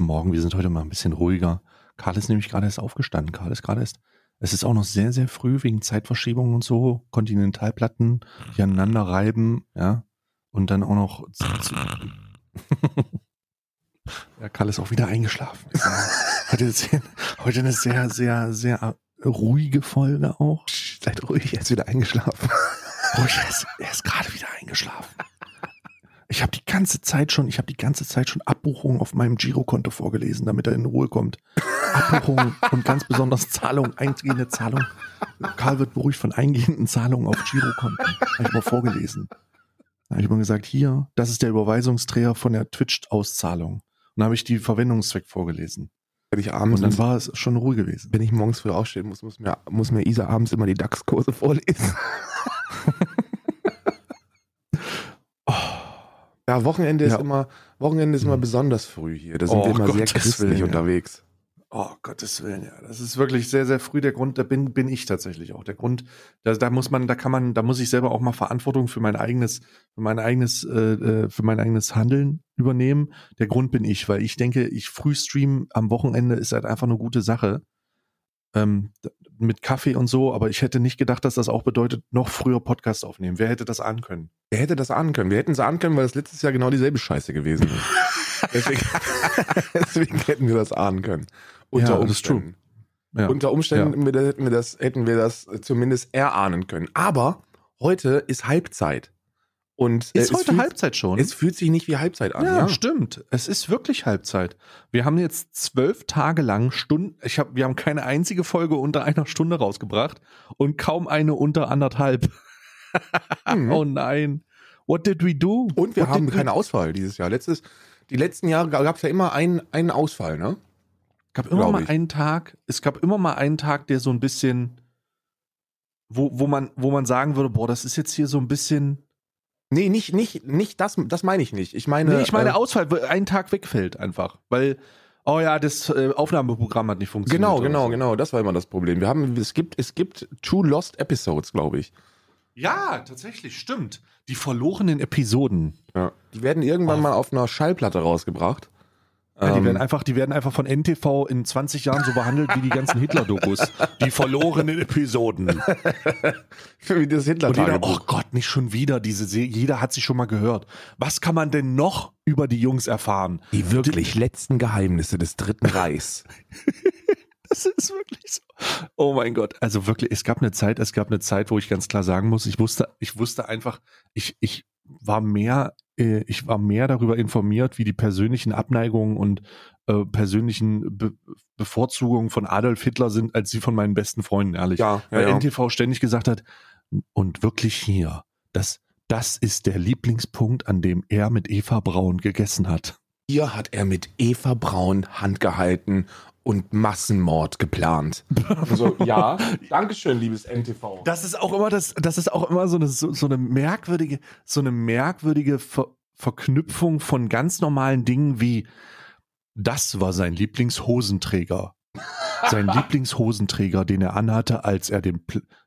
guten Morgen. Wir sind heute mal ein bisschen ruhiger. Karl ist nämlich gerade erst aufgestanden. Karl ist gerade erst. Es ist auch noch sehr, sehr früh wegen Zeitverschiebungen und so. Kontinentalplatten, die aneinander reiben, ja. Und dann auch noch. ja, Karl ist auch wieder eingeschlafen. heute, ist, heute eine sehr, sehr, sehr ruhige Folge auch. Seid ruhig, er ist wieder eingeschlafen. Ruhig, er ist, er ist gerade wieder eingeschlafen. Ich habe die ganze Zeit schon, ich habe die ganze Zeit schon Abbuchungen auf meinem Girokonto vorgelesen, damit er in Ruhe kommt. Abbuchungen und ganz besonders Zahlungen, eingehende Zahlungen. Karl wird beruhigt von eingehenden Zahlungen auf Girokonten. Habe ich mal vorgelesen. Da habe ich mal gesagt, hier, das ist der Überweisungsträger von der Twitch-Auszahlung. Und dann habe ich die Verwendungszweck vorgelesen. Wenn ich abends Und dann war es schon ruhig gewesen. wenn ich morgens früh aufstehen muss, muss mir, muss mir Isa abends immer die DAX-Kurse vorlesen. Ja, Wochenende ist Ja. immer, Wochenende ist immer Hm. besonders früh hier. Da sind Oh, wir immer sehr Gottes christlich Willen, ja. unterwegs. Oh, Gottes Willen, ja. Das ist wirklich sehr, sehr früh der Grund, da bin, bin ich tatsächlich auch. Der Grund, da, da muss man, da kann man, da muss ich selber auch mal Verantwortung für mein eigenes, für mein eigenes, äh, äh, für mein eigenes Handeln übernehmen. Der Grund bin ich, weil ich denke, ich früh streamen am Wochenende ist halt einfach eine gute Sache. Ähm, mit Kaffee und so, aber ich hätte nicht gedacht, dass das auch bedeutet, noch früher Podcast aufnehmen. Wer hätte das ahnen können? Wer hätte das ahnen können? Wir hätten es ahnen können, weil das letztes Jahr genau dieselbe Scheiße gewesen ist. deswegen, deswegen hätten wir das ahnen können. Unter Ja, das ist true. Umständen. Ja. Unter Umständen hätten wir das, hätten wir das zumindest erahnen können. Aber heute ist Halbzeit. Und äh, ist es heute fühlt, Halbzeit schon? Es fühlt sich nicht wie Halbzeit an. Ja, Ja, stimmt. Es ist wirklich Halbzeit. Wir haben jetzt zwölf Tage lang Stunden, ich hab, wir haben keine einzige Folge unter einer Stunde rausgebracht und kaum eine unter anderthalb. Mhm. Oh nein. What did we do? Und wir What haben keine Ausfall dieses Jahr. Letztes, die letzten Jahre gab es ja immer einen, einen Ausfall, ne? gab immer mal ich. einen Tag, es gab immer mal einen Tag, der so ein bisschen, wo, wo man, wo man sagen würde, boah, das ist jetzt hier so ein bisschen, Nee, nicht, nicht, nicht das, das meine ich nicht. Ich meine, nee, ich meine äh, Ausfall, ein Tag wegfällt einfach, weil, oh ja, das äh, Aufnahmeprogramm hat nicht funktioniert. genau, genau, so. genau, das war immer das Problem. Wir haben, es gibt, es gibt two lost episodes, glaube ich. Ja, tatsächlich, stimmt. Die verlorenen Episoden. Ja. Die werden irgendwann Oh. mal auf einer Schallplatte rausgebracht. Ja, die, Ähm, werden einfach, die werden einfach von NTV in 20 Jahren so behandelt wie die ganzen Hitler-Dokus. Die verlorenen Episoden. wie das Und jeder, oh Gott, nicht schon wieder diese Serie. Jeder hat sie schon mal gehört. Was kann man denn noch über die Jungs erfahren? die wirklich letzten Geheimnisse des Dritten Reichs. Das ist wirklich so. Oh mein Gott. Also wirklich, es gab eine Zeit, es gab eine Zeit, wo ich ganz klar sagen muss, ich wusste, ich wusste einfach, ich, ich war mehr, äh, ich war mehr darüber informiert, wie die persönlichen Abneigungen und äh, persönlichen Be Bevorzugungen von Adolf Hitler sind, als sie von meinen besten Freunden, ehrlich. ja, Weil ja. NTV ständig gesagt hat, und wirklich hier, das, das ist der Lieblingspunkt, an dem er mit Eva Braun gegessen hat. Hier hat er mit Eva Braun Hand gehalten und Massenmord geplant. Also, ja, Dankeschön, liebes NTV. Das ist auch immer das, das ist auch immer so eine, so, so eine merkwürdige, so eine merkwürdige Ver Verknüpfung von ganz normalen Dingen wie, das war sein Lieblingshosenträger. Sein Lieblingshosenträger, den er anhatte, als er den,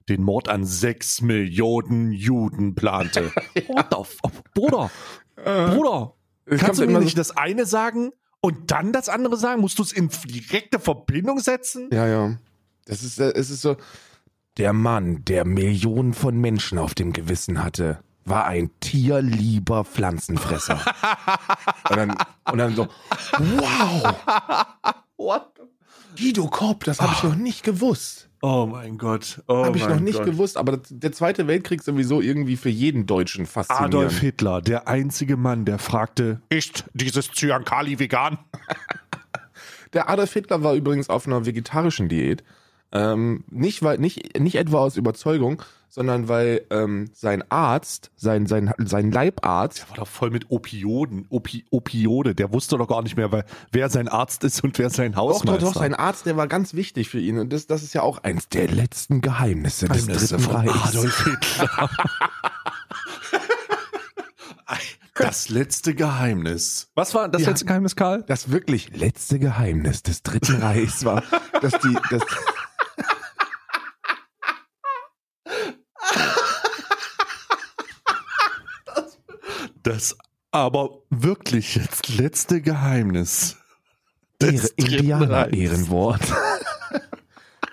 den Mord an sechs Millionen Juden plante. What the f Bruder, Bruder, Es kannst du mir nicht das eine sagen und dann das andere sagen? Musst du es in direkte Verbindung setzen? Ja, ja. Das ist, äh, es ist so. Der Mann, der Millionen von Menschen auf dem Gewissen hatte, war ein tierlieber Pflanzenfresser. und, dann, und dann so, wow, What? Guido Kopp, das habe ich noch nicht gewusst. Oh mein Gott. Oh habe ich noch nicht Gott. gewusst, aber der Zweite Weltkrieg sowieso irgendwie für jeden Deutschen faszinierend. Adolf Hitler, der einzige Mann, der fragte, ist dieses Zyankali vegan? Der Adolf Hitler war übrigens auf einer vegetarischen Diät. Ähm, nicht, weil, nicht, nicht etwa aus Überzeugung, sondern weil ähm, sein Arzt, sein, sein, sein Leibarzt, Der war doch voll mit Opioden, Opi Opiode. Der wusste doch gar nicht mehr, weil, wer sein Arzt ist und wer sein doch, Hausmeister. doch, doch, sein Arzt, der war ganz wichtig für ihn. Und das, das ist ja auch eins der letzten Geheimnisse, des Geheimnisse Dritten von Reichs. Adolf Hitler. das letzte Geheimnis. Was war das Ja. letzte Geheimnis, Karl? Das wirklich letzte Geheimnis des Dritten Reichs war, dass die, dass, Das aber wirklich jetzt letzte Geheimnis Ehre, Indianer-Ehrenwort.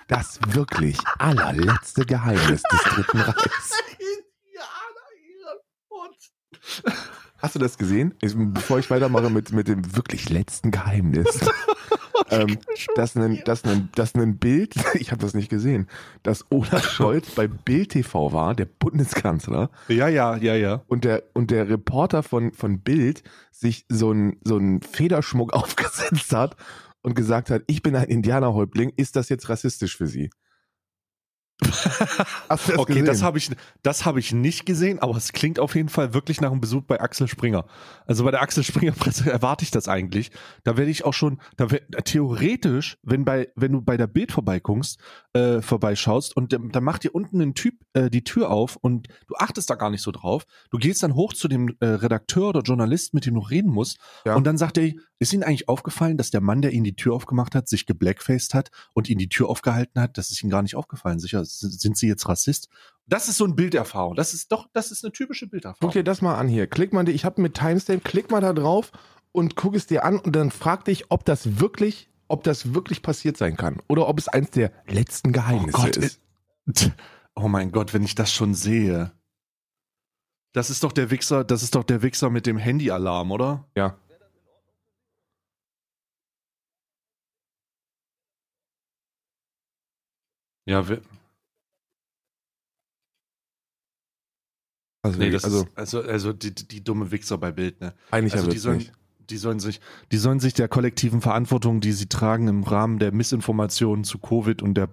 Das wirklich allerletzte Geheimnis des Dritten Reichs. Hast du das gesehen? Bevor ich weitermache mit, mit dem wirklich letzten Geheimnis. ähm, dass, ein, dass, ein, dass ein Bild, ich habe das nicht gesehen, dass Olaf Scholz bei Bild TV war, der Bundeskanzler. Ja, ja, ja, ja. Und der, und der Reporter von, von Bild sich so einen so einen Federschmuck aufgesetzt hat und gesagt hat, ich bin ein Indianerhäuptling, ist das jetzt rassistisch für Sie? Das okay, gesehen? das habe ich, das habe ich nicht gesehen, aber es klingt auf jeden Fall wirklich nach einem Besuch bei Axel Springer. Also bei der Axel Springer Presse erwarte ich das eigentlich. Da werde ich auch schon, da wär, theoretisch, wenn bei, wenn du bei der Bild vorbeikommst, äh, vorbeischaust und dann macht dir unten ein Typ äh, die Tür auf und du achtest da gar nicht so drauf. Du gehst dann hoch zu dem äh, Redakteur oder Journalist, mit dem du reden musst, ja. und dann sagt er, ist Ihnen eigentlich aufgefallen, dass der Mann, der Ihnen die Tür aufgemacht hat, sich geblackfaced hat und Ihnen die Tür aufgehalten hat? Das ist Ihnen gar nicht aufgefallen. Sicher, sind Sie jetzt Rassist? Das ist so eine Bilderfahrung. Das ist doch, das ist eine typische Bilderfahrung. Guck dir das mal an hier. Klick mal, ich habe mit Timestamp, klick mal da drauf und guck es dir an und dann frag dich, ob das wirklich, ob das wirklich passiert sein kann oder ob es eins der letzten Geheimnisse oh Gott, ist. Oh mein Gott, wenn ich das schon sehe. Das ist doch der Wichser, das ist doch der Wichser mit dem Handyalarm, oder? Ja. Ja, wir, also, nee, das also, ist, also, also die, die dumme Wichser bei Bild, ne? Eigentlich also die sollen, nicht. die sollen sich, die sollen sich der kollektiven Verantwortung, die sie tragen im Rahmen der Missinformationen zu Covid und der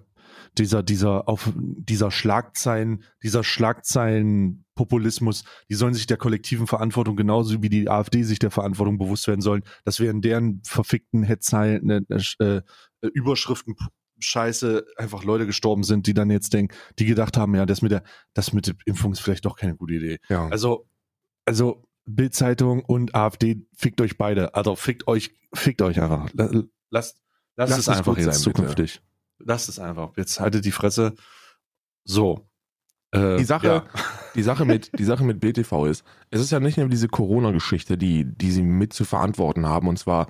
dieser dieser auf dieser Schlagzeilen dieser Schlagzeilen Populismus, die sollen sich der kollektiven Verantwortung genauso wie die AfD sich der Verantwortung bewusst werden sollen, dass wir in deren verfickten Hetzeilen äh, äh, Überschriften Scheiße einfach Leute gestorben sind, die dann jetzt denken, die gedacht haben, ja, das mit der, das mit der Impfung ist vielleicht doch keine gute Idee. Ja. Also, also Bildzeitung und AfD fickt euch beide. Also fickt euch, fickt euch einfach. Lasst, lasst, lasst es einfach jetzt sein, zukünftig. Bitte. Lasst es einfach. Jetzt haltet die Fresse. So. Äh, die Sache, ja. die Sache mit, die Sache mit BTV ist, es ist ja nicht nur diese Corona-Geschichte, die, die sie mit zu verantworten haben, und zwar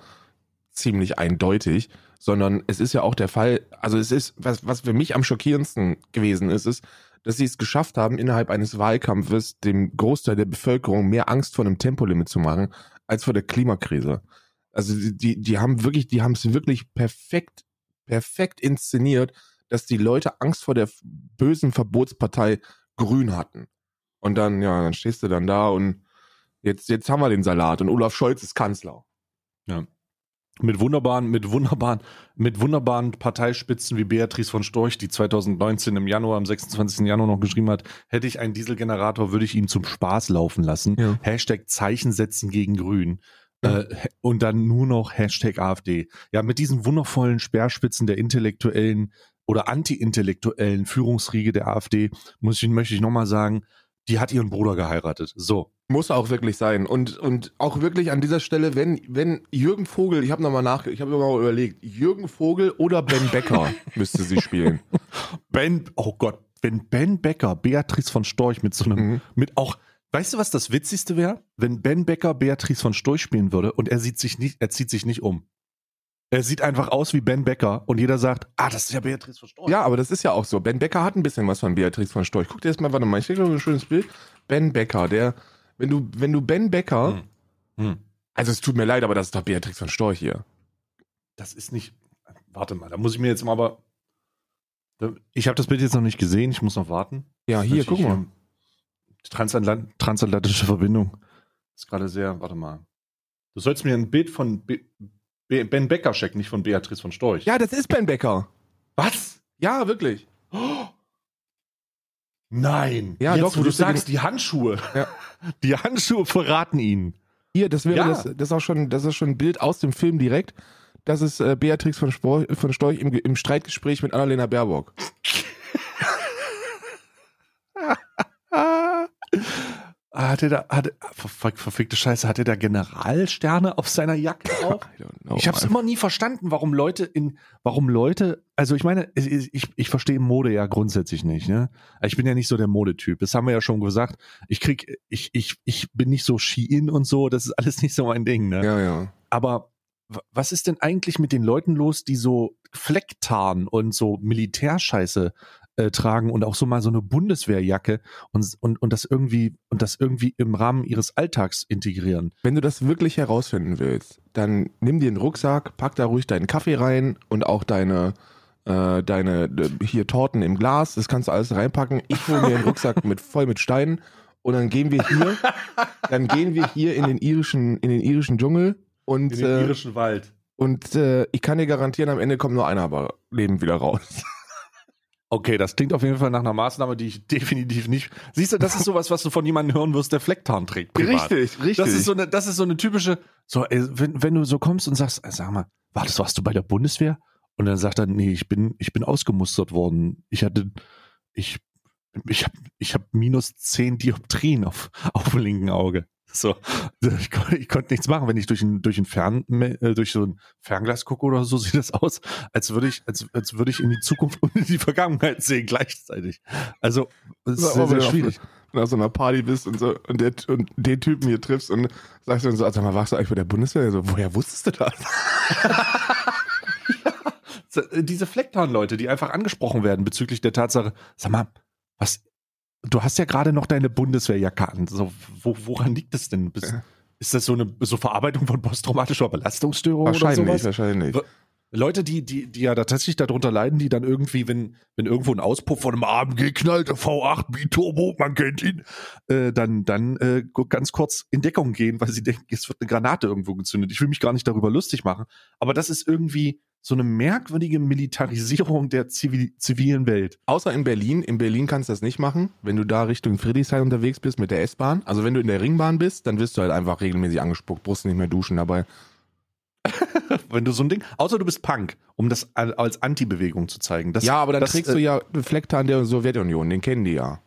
ziemlich eindeutig, sondern es ist ja auch der Fall, also es ist, was, was für mich am schockierendsten gewesen ist, ist, dass sie es geschafft haben, innerhalb eines Wahlkampfes dem Großteil der Bevölkerung mehr Angst vor dem Tempolimit zu machen, als vor der Klimakrise. Also die, die haben wirklich, die haben es wirklich perfekt, perfekt inszeniert, dass die Leute Angst vor der bösen Verbotspartei Grün hatten. Und dann, ja, dann stehst du dann da und jetzt, jetzt haben wir den Salat und Olaf Scholz ist Kanzler. Ja mit wunderbaren, mit wunderbaren, mit wunderbaren Parteispitzen wie Beatrice von Storch, die 2019 im Januar, am 26. Januar noch geschrieben hat, hätte ich einen Dieselgenerator, würde ich ihn zum Spaß laufen lassen. Ja. Hashtag Zeichen setzen gegen Grün. Ja. Äh, und dann nur noch Hashtag AfD. Ja, mit diesen wundervollen Speerspitzen der intellektuellen oder anti-intellektuellen Führungsriege der AfD, muss ich, möchte ich nochmal sagen, die hat ihren Bruder geheiratet. So. Muss auch wirklich sein. Und, und auch wirklich an dieser Stelle, wenn, wenn Jürgen Vogel, ich habe nochmal nach, ich habe nochmal überlegt, Jürgen Vogel oder Ben Becker müsste sie spielen. Ben, oh Gott, wenn Ben Becker Beatrice von Storch mit so einem, mhm. mit auch, weißt du, was das Witzigste wäre? Wenn Ben Becker Beatrice von Storch spielen würde und er sieht sich nicht, er zieht sich nicht um. Er sieht einfach aus wie Ben Becker und jeder sagt, ah, das ist ja Beatrice von Storch. Ja, aber das ist ja auch so. Ben Becker hat ein bisschen was von Beatrice von Storch. Guck dir das mal, warte mal, ich kriege ein schönes Bild. Ben Becker, der, wenn du, wenn du Ben Becker, hm. Hm. also es tut mir leid, aber das ist doch Beatrice von Storch hier. Das ist nicht, warte mal, da muss ich mir jetzt mal aber, ich habe das Bild jetzt noch nicht gesehen, ich muss noch warten. Ja, hier, guck mal. Transatlant transatlantische Verbindung ist gerade sehr, warte mal. Du sollst mir ein Bild von Be Ben Becker checken, nicht von Beatrice von Storch. Ja, das ist Ben Becker. Was? Ja, wirklich. Oh. Nein. Ja, Jetzt, doch, wo du sagst, die Handschuhe. Ja. Die Handschuhe verraten ihn. Hier, das wäre ja. das, das ist auch schon, das ist schon ein Bild aus dem Film direkt. Das ist äh, Beatrix von, Spor, von Storch im, im Streitgespräch mit Annalena Baerbock. Hat er da, hat, ver, verfickte Scheiße, hat er da Generalsterne auf seiner Jacke drauf? ich habe es immer nie verstanden, warum Leute in, warum Leute, also ich meine, ich, ich, verstehe Mode ja grundsätzlich nicht, ne? Ich bin ja nicht so der Modetyp. Das haben wir ja schon gesagt. Ich krieg, ich, ich, ich bin nicht so Ski-In und so, das ist alles nicht so mein Ding, ne? Ja, ja. Aber was ist denn eigentlich mit den Leuten los, die so Flecktarn und so Militärscheiße äh, tragen und auch so mal so eine Bundeswehrjacke und, und, und das irgendwie und das irgendwie im Rahmen ihres Alltags integrieren? Wenn du das wirklich herausfinden willst, dann nimm dir einen Rucksack, pack da ruhig deinen Kaffee rein und auch deine, äh, deine hier Torten im Glas, das kannst du alles reinpacken. Ich hole mir einen Rucksack mit voll mit Steinen und dann gehen wir hier, dann gehen wir hier in den irischen, in den irischen Dschungel und, äh, Wald. und äh, ich kann dir garantieren, am Ende kommt nur einer aber lebend wieder raus. Okay, das klingt auf jeden Fall nach einer Maßnahme, die ich definitiv nicht. Siehst du, das ist sowas, was du von jemandem hören wirst, der Flecktarn trägt. privat. richtig. Das ist so eine, das ist so eine typische, so, ey, wenn, wenn du so kommst und sagst, ey, sag mal, war das, warst du bei der Bundeswehr? Und dann sagt er, nee, ich bin, ich bin ausgemustert worden. Ich hatte, ich, ich hab, ich hab minus zehn Dioptrien auf, auf dem linken Auge. So, ich, kon- ich konnte nichts machen, wenn ich durch ein, durch ein Fern, äh, durch so ein Fernglas gucke oder so, sieht das aus, als würde ich, als, als würde ich in die Zukunft und in die Vergangenheit sehen gleichzeitig. Also, es ist sehr, sehr schwierig. Wenn du auf so einer Party bist und so und, der, und den Typen hier triffst und sagst du dann so, sag mal, warst du eigentlich bei der Bundeswehr? So, woher wusstest du das? Äh, diese Flecktarn-Leute, die einfach angesprochen werden bezüglich der Tatsache, sag mal, was, du hast ja gerade noch deine Bundeswehrjacke an. So, wo, woran liegt das denn? Bist, Ja. Ist das so eine so Verarbeitung von posttraumatischer Belastungsstörung oder Wahrscheinlich, sowas? wahrscheinlich. Wa- Leute, die, die, die ja da tatsächlich darunter leiden, die dann irgendwie, wenn, wenn irgendwo ein Auspuff von einem Arm geknallt, der V8 Biturbo, man kennt ihn, äh, dann, dann äh, ganz kurz in Deckung gehen, weil sie denken, es wird eine Granate irgendwo gezündet. Ich will mich gar nicht darüber lustig machen, aber das ist irgendwie so eine merkwürdige Militarisierung der zivil zivilen Welt. Außer in Berlin. In Berlin kannst du das nicht machen, wenn du da Richtung Friedrichshain unterwegs bist mit der S-Bahn. Also wenn du in der Ringbahn bist, dann wirst du halt einfach regelmäßig angespuckt, brauchst nicht mehr duschen dabei. Wenn du so ein Ding, außer du bist Punk, um das al- als Anti-Bewegung zu zeigen. Das, ja, aber dann das, kriegst äh, du ja Flecktarn der Sowjetunion, den kennen die ja.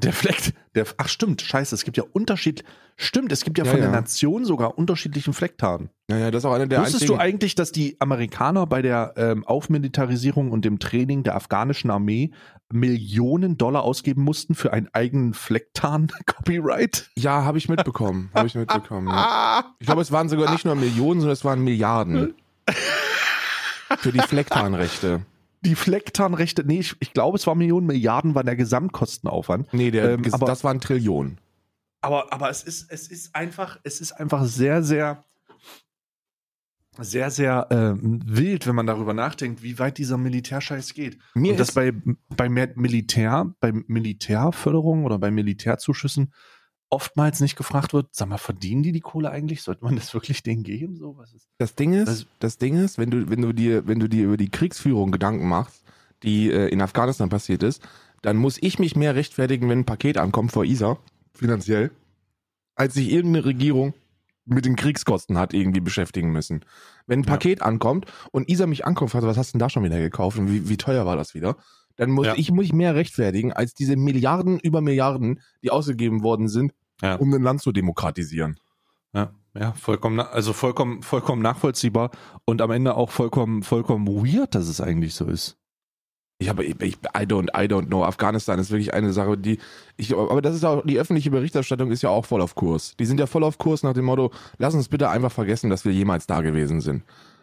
Der Fleck, der, ach stimmt, scheiße, es gibt ja Unterschied, stimmt, es gibt ja, Ja, von ja. der Nation sogar unterschiedlichen Flecktarn. Naja, das ist auch einer der Wusstest einzigen. du eigentlich, dass die Amerikaner bei der ähm, Aufmilitarisierung und dem Training der afghanischen Armee Millionen Dollar ausgeben mussten für einen eigenen Flecktarn-Copyright? ja, habe ich mitbekommen. habe ich mitbekommen. Ja. Ich glaube, es waren sogar nicht nur Millionen, sondern es waren Milliarden. Für die Flecktarnrechte. Die Flecktarnrechte, nee, ich, ich glaube, es war Millionen, Milliarden war der Gesamtkostenaufwand. Nee, der, Ähm, aber- das waren Trillionen. Aber, aber es ist, es ist einfach, es ist einfach sehr, sehr, sehr, sehr ähm, wild, wenn man darüber nachdenkt, wie weit dieser Militärscheiß geht. Mir Und das bei, bei Militär, bei Militärförderung oder bei Militärzuschüssen oftmals nicht gefragt wird, sag mal, verdienen die die Kohle eigentlich? Sollte man das wirklich denen geben? So, was ist? das Ding ist, das- das Ding ist, wenn du, wenn du dir, wenn du dir über die Kriegsführung Gedanken machst, die äh, in Afghanistan passiert ist, dann muss ich mich mehr rechtfertigen, wenn ein Paket ankommt vor ISA, finanziell, als sich irgendeine Regierung mit den Kriegskosten hat irgendwie beschäftigen müssen. Wenn ein Ja. Paket ankommt und ISA mich ankommt, was hast du denn da schon wieder gekauft und wie, wie teuer war das wieder? Dann muss Ja. ich mich mehr rechtfertigen als diese Milliarden über Milliarden, die ausgegeben worden sind, Ja. um ein Land zu demokratisieren. Ja, ja, vollkommen, also vollkommen, vollkommen nachvollziehbar und am Ende auch vollkommen, vollkommen weird, dass es eigentlich so ist. Ich habe, ich, I don't, I don't know. Afghanistan ist wirklich eine Sache, die ich, aber das ist auch, die öffentliche Berichterstattung ist ja auch voll auf Kurs. Die sind ja voll auf Kurs nach dem Motto, lass uns bitte einfach vergessen, dass wir jemals da gewesen sind.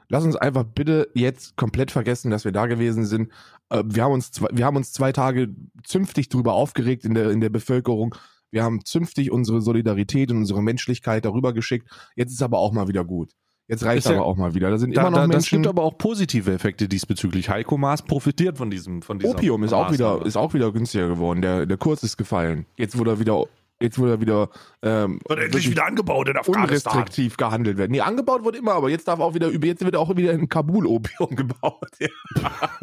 Lass uns einfach bitte jetzt komplett vergessen, dass wir da gewesen sind. Äh, Wir haben uns, zwei, wir haben uns zwei Tage zünftig drüber aufgeregt in der, in der Bevölkerung. Wir haben zünftig unsere Solidarität und unsere Menschlichkeit darüber geschickt. Jetzt ist aber auch mal wieder gut. Jetzt reicht ja- aber auch mal wieder. Da sind Da, immer noch da, das Menschen. gibt aber auch positive Effekte diesbezüglich. Heiko Maas profitiert von diesem, von Opium ist auch wieder, ist auch wieder günstiger geworden. Der, der Kurs ist gefallen. Jetzt wurde er wieder, jetzt wurde er wieder, ähm, Wird endlich wieder angebaut in Afghanistan. unrestriktiv gehandelt werden. Nee, angebaut wurde immer, aber jetzt darf auch wieder, jetzt wird auch wieder in Kabul Opium gebaut. Ja.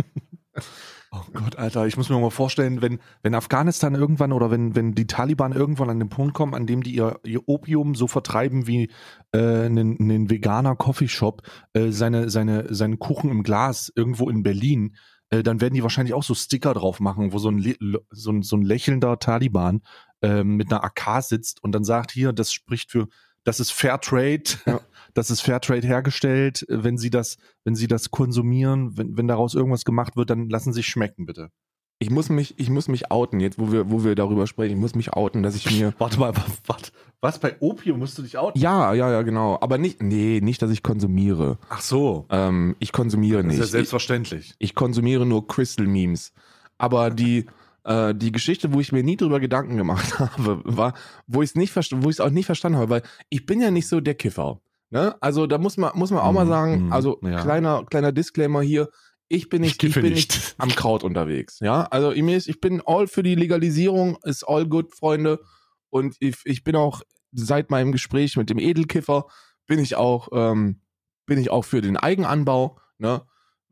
Oh Gott, Alter, ich muss mir mal vorstellen, wenn, wenn Afghanistan irgendwann oder wenn, wenn die Taliban irgendwann an den Punkt kommen, an dem die ihr, ihr Opium so vertreiben wie äh, einen, einen veganer Coffeeshop, äh, seine, seine, seinen Kuchen im Glas irgendwo in Berlin, äh, dann werden die wahrscheinlich auch so Sticker drauf machen, wo so ein, so ein, so ein lächelnder Taliban äh, mit einer AK sitzt und dann sagt, hier, das spricht für, das ist Fairtrade, Ja. das ist Fairtrade hergestellt. Wenn Sie das, wenn Sie das konsumieren, wenn, wenn daraus irgendwas gemacht wird, dann lassen Sie sich schmecken, bitte. Ich muss mich, ich muss mich outen, jetzt wo wir, wo wir darüber sprechen, ich muss mich outen, dass ich mir. Warte mal, warte, was? Bei Opium musst du dich outen? Ja, ja, ja, genau. Aber nicht, nee, nicht, dass ich konsumiere. Ach so. Ähm, ich konsumiere Das nicht. ist ja selbstverständlich. Ich, ich konsumiere nur Crystal-Memes. Aber die, äh, die Geschichte, wo ich mir nie drüber Gedanken gemacht habe, war, wo ich es nicht wo ich es auch nicht verstanden habe, weil ich bin ja nicht so der Kiffer. Ne? Also da muss man, muss man auch mal Mhm, sagen, mhm, also ja. kleiner, kleiner Disclaimer hier, ich bin nicht, Ich kiffe bin nicht. nicht am Kraut unterwegs. Ja, also ich, ich bin all für die Legalisierung, ist all good, Freunde. Und ich, ich bin auch seit meinem Gespräch mit dem Edelkiffer bin ich auch, ähm, bin ich auch für den Eigenanbau, ne?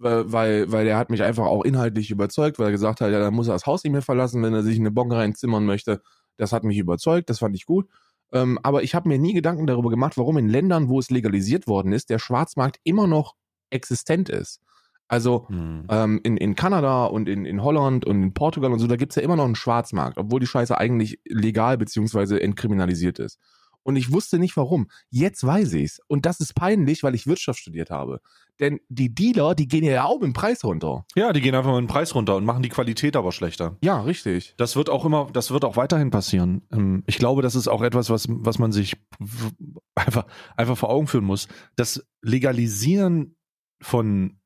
Weil, weil, der hat mich einfach auch inhaltlich überzeugt, weil er gesagt hat, ja, dann muss er das Haus nicht mehr verlassen, wenn er sich eine Bon reinzimmern möchte. Das hat mich überzeugt, das fand ich gut. Ähm, aber ich habe mir nie Gedanken darüber gemacht, warum in Ländern, wo es legalisiert worden ist, der Schwarzmarkt immer noch existent ist. Also Hm. ähm, in, in Kanada und in, in Holland und in Portugal und so, da gibt's ja immer noch einen Schwarzmarkt, obwohl die Scheiße eigentlich legal beziehungsweise entkriminalisiert ist. Und ich wusste nicht warum. Jetzt weiß ich's. Und das ist peinlich, weil ich Wirtschaft studiert habe. Denn die Dealer, die gehen ja auch im Preis runter. Ja, die gehen einfach mal den Preis runter und machen die Qualität aber schlechter. Ja, richtig. Das wird auch immer, das wird auch weiterhin passieren. Ähm, Ich glaube, das ist auch etwas, was, was man sich einfach, einfach vor Augen führen muss. Das Legalisieren von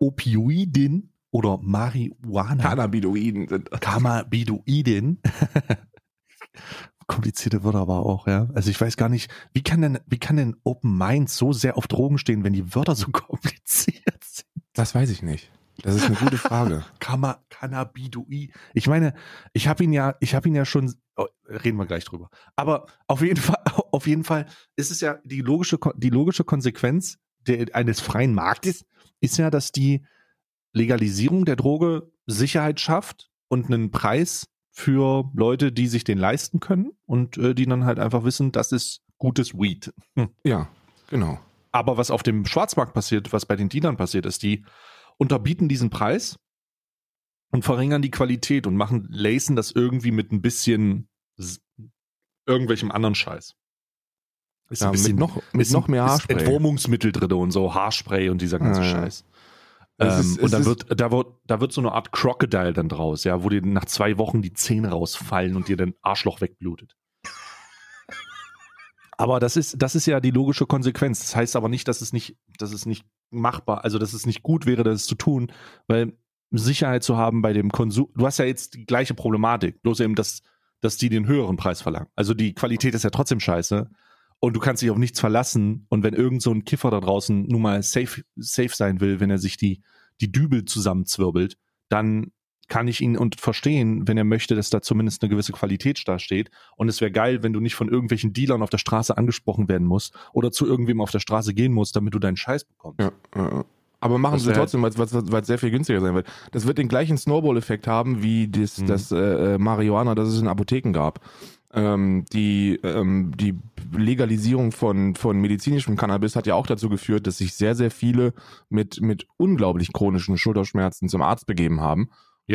Opioiden oder Marihuana, Cannabinoiden sind. Cannabidoiden, komplizierte Wörter aber auch, ja. Also ich weiß gar nicht, wie kann denn, wie kann denn Open Mind so sehr auf Drogen stehen, wenn die Wörter so kompliziert sind? Das weiß ich nicht. Das ist eine gute Frage. Cannabidoi. Ich meine, ich habe ihn ja, ich habe ihn ja schon, oh, reden wir gleich drüber. Aber auf jeden Fall, auf jeden Fall ist es ja die logische, die logische Konsequenz der, eines freien Marktes ist ja, dass die Legalisierung der Droge Sicherheit schafft und einen Preis für Leute, die sich den leisten können und äh, die dann halt einfach wissen, das ist gutes Weed. Ja, genau. Aber was auf dem Schwarzmarkt passiert, was bei den Dealern passiert, ist, die unterbieten diesen Preis und verringern die Qualität und machen, lacen das irgendwie mit ein bisschen irgendwelchem anderen Scheiß. Ist Ja, mit noch, mit ist noch mehr ist Haarspray. Entwurmungsmittel drin und so Haarspray und dieser ganze Ja, ja. Scheiß. Es Ähm, ist- und dann wird, da wird, da wird so eine Art Crocodile dann draus, ja, wo dir nach zwei Wochen die Zähne rausfallen und dir dein Arschloch wegblutet. Aber das ist, das ist ja die logische Konsequenz. Das heißt aber nicht, dass es nicht, dass es nicht machbar, also dass es nicht gut wäre, das zu tun, weil Sicherheit zu haben bei dem Konsum. Du hast ja jetzt die gleiche Problematik, bloß eben, dass, dass die den höheren Preis verlangen. Also die Qualität ist ja trotzdem scheiße und du kannst dich auf nichts verlassen. Und wenn irgend so ein Kiffer da draußen nun mal safe, safe sein will, wenn er sich die, die Dübel zusammenzwirbelt, dann kann ich ihn und verstehen, wenn er möchte, dass da zumindest eine gewisse Qualität da steht. Und es wäre geil, wenn du nicht von irgendwelchen Dealern auf der Straße angesprochen werden musst oder zu irgendwem auf der Straße gehen musst, damit du deinen Scheiß bekommst. Ja, ja. Aber machen Das sie trotzdem, weil es sehr viel günstiger sein wird. Das wird den gleichen Snowball-Effekt haben, wie das, Mhm. das äh, äh, Marihuana, das es in Apotheken gab. Ähm, die, ähm, die Legalisierung von, von medizinischem Cannabis hat ja auch dazu geführt, dass sich sehr, sehr viele mit, mit unglaublich chronischen Schulterschmerzen zum Arzt begeben haben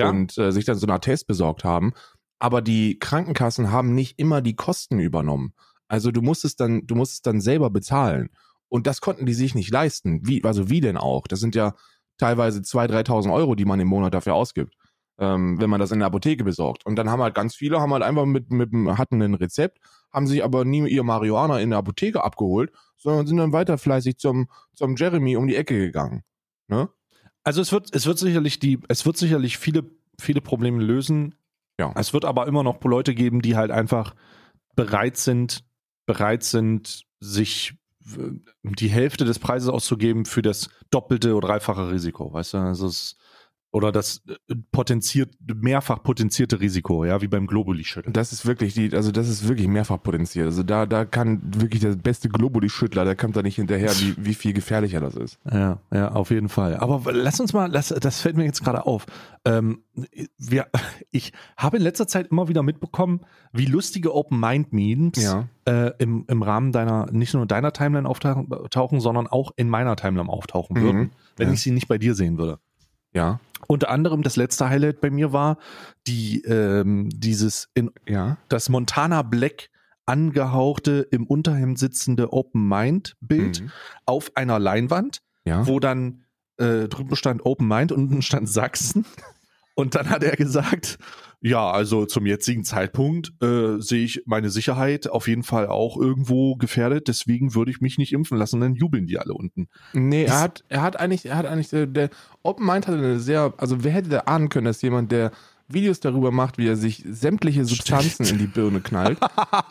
und äh, sich dann so einen Attest besorgt haben. Aber die Krankenkassen haben nicht immer die Kosten übernommen. Also du musstest dann, du musstest dann selber bezahlen. Und das konnten die sich nicht leisten. Wie, also wie denn auch? Das sind ja teilweise 2.000, 3.000 Euro, die man im Monat dafür ausgibt, ähm, wenn man das in der Apotheke besorgt. Und dann haben halt ganz viele, haben halt einfach mit, mit hatten ein Rezept, haben sich aber nie ihr Marihuana in der Apotheke abgeholt, sondern sind dann weiter fleißig zum, zum Jeremy um die Ecke gegangen. Ne? Also es wird, es wird sicherlich die, es wird sicherlich viele, viele Probleme lösen. Ja. Es wird aber immer noch Leute geben, die halt einfach bereit sind, bereit sind, sich äh, die Hälfte des Preises auszugeben für das doppelte oder dreifache Risiko, weißt du? Also es, oder das äh, potenziert, mehrfach potenzierte Risiko, ja, wie beim Globuli-Schütteln. Das ist wirklich die, also das ist wirklich mehrfach potenziert. Also da, da kann wirklich der beste Globuli-Schüttler, der kommt da nicht hinterher, wie, wie viel gefährlicher das ist. Ja, ja, auf jeden Fall. Aber lass uns mal, lass, das fällt mir jetzt gerade auf. Ähm, wir, ich habe in letzter Zeit immer wieder mitbekommen, wie lustige Open Mind Memes Ja. äh, im, im Rahmen deiner, nicht nur deiner Timeline auftauchen, tauchen, sondern auch in meiner Timeline auftauchen Mhm. würden, wenn Ja. ich sie nicht bei dir sehen würde. Ja. Unter anderem das letzte Highlight bei mir war die ähm, dieses in Ja. das Montana Black angehauchte im Unterhemd sitzende Open Mind Bild Mhm. auf einer Leinwand Ja. wo dann äh, drüben stand Open Mind und unten stand Sachsen. Und dann hat er gesagt, ja, also zum jetzigen Zeitpunkt äh, sehe ich meine Sicherheit auf jeden Fall auch irgendwo gefährdet, deswegen würde ich mich nicht impfen lassen, dann jubeln die alle unten. Nee, er hat, er hat eigentlich, er hat eigentlich, der, der Open Mind hatte eine sehr, also wer hätte da ahnen können, dass jemand, der Videos darüber macht, wie er sich sämtliche Substanzen in die Birne knallt,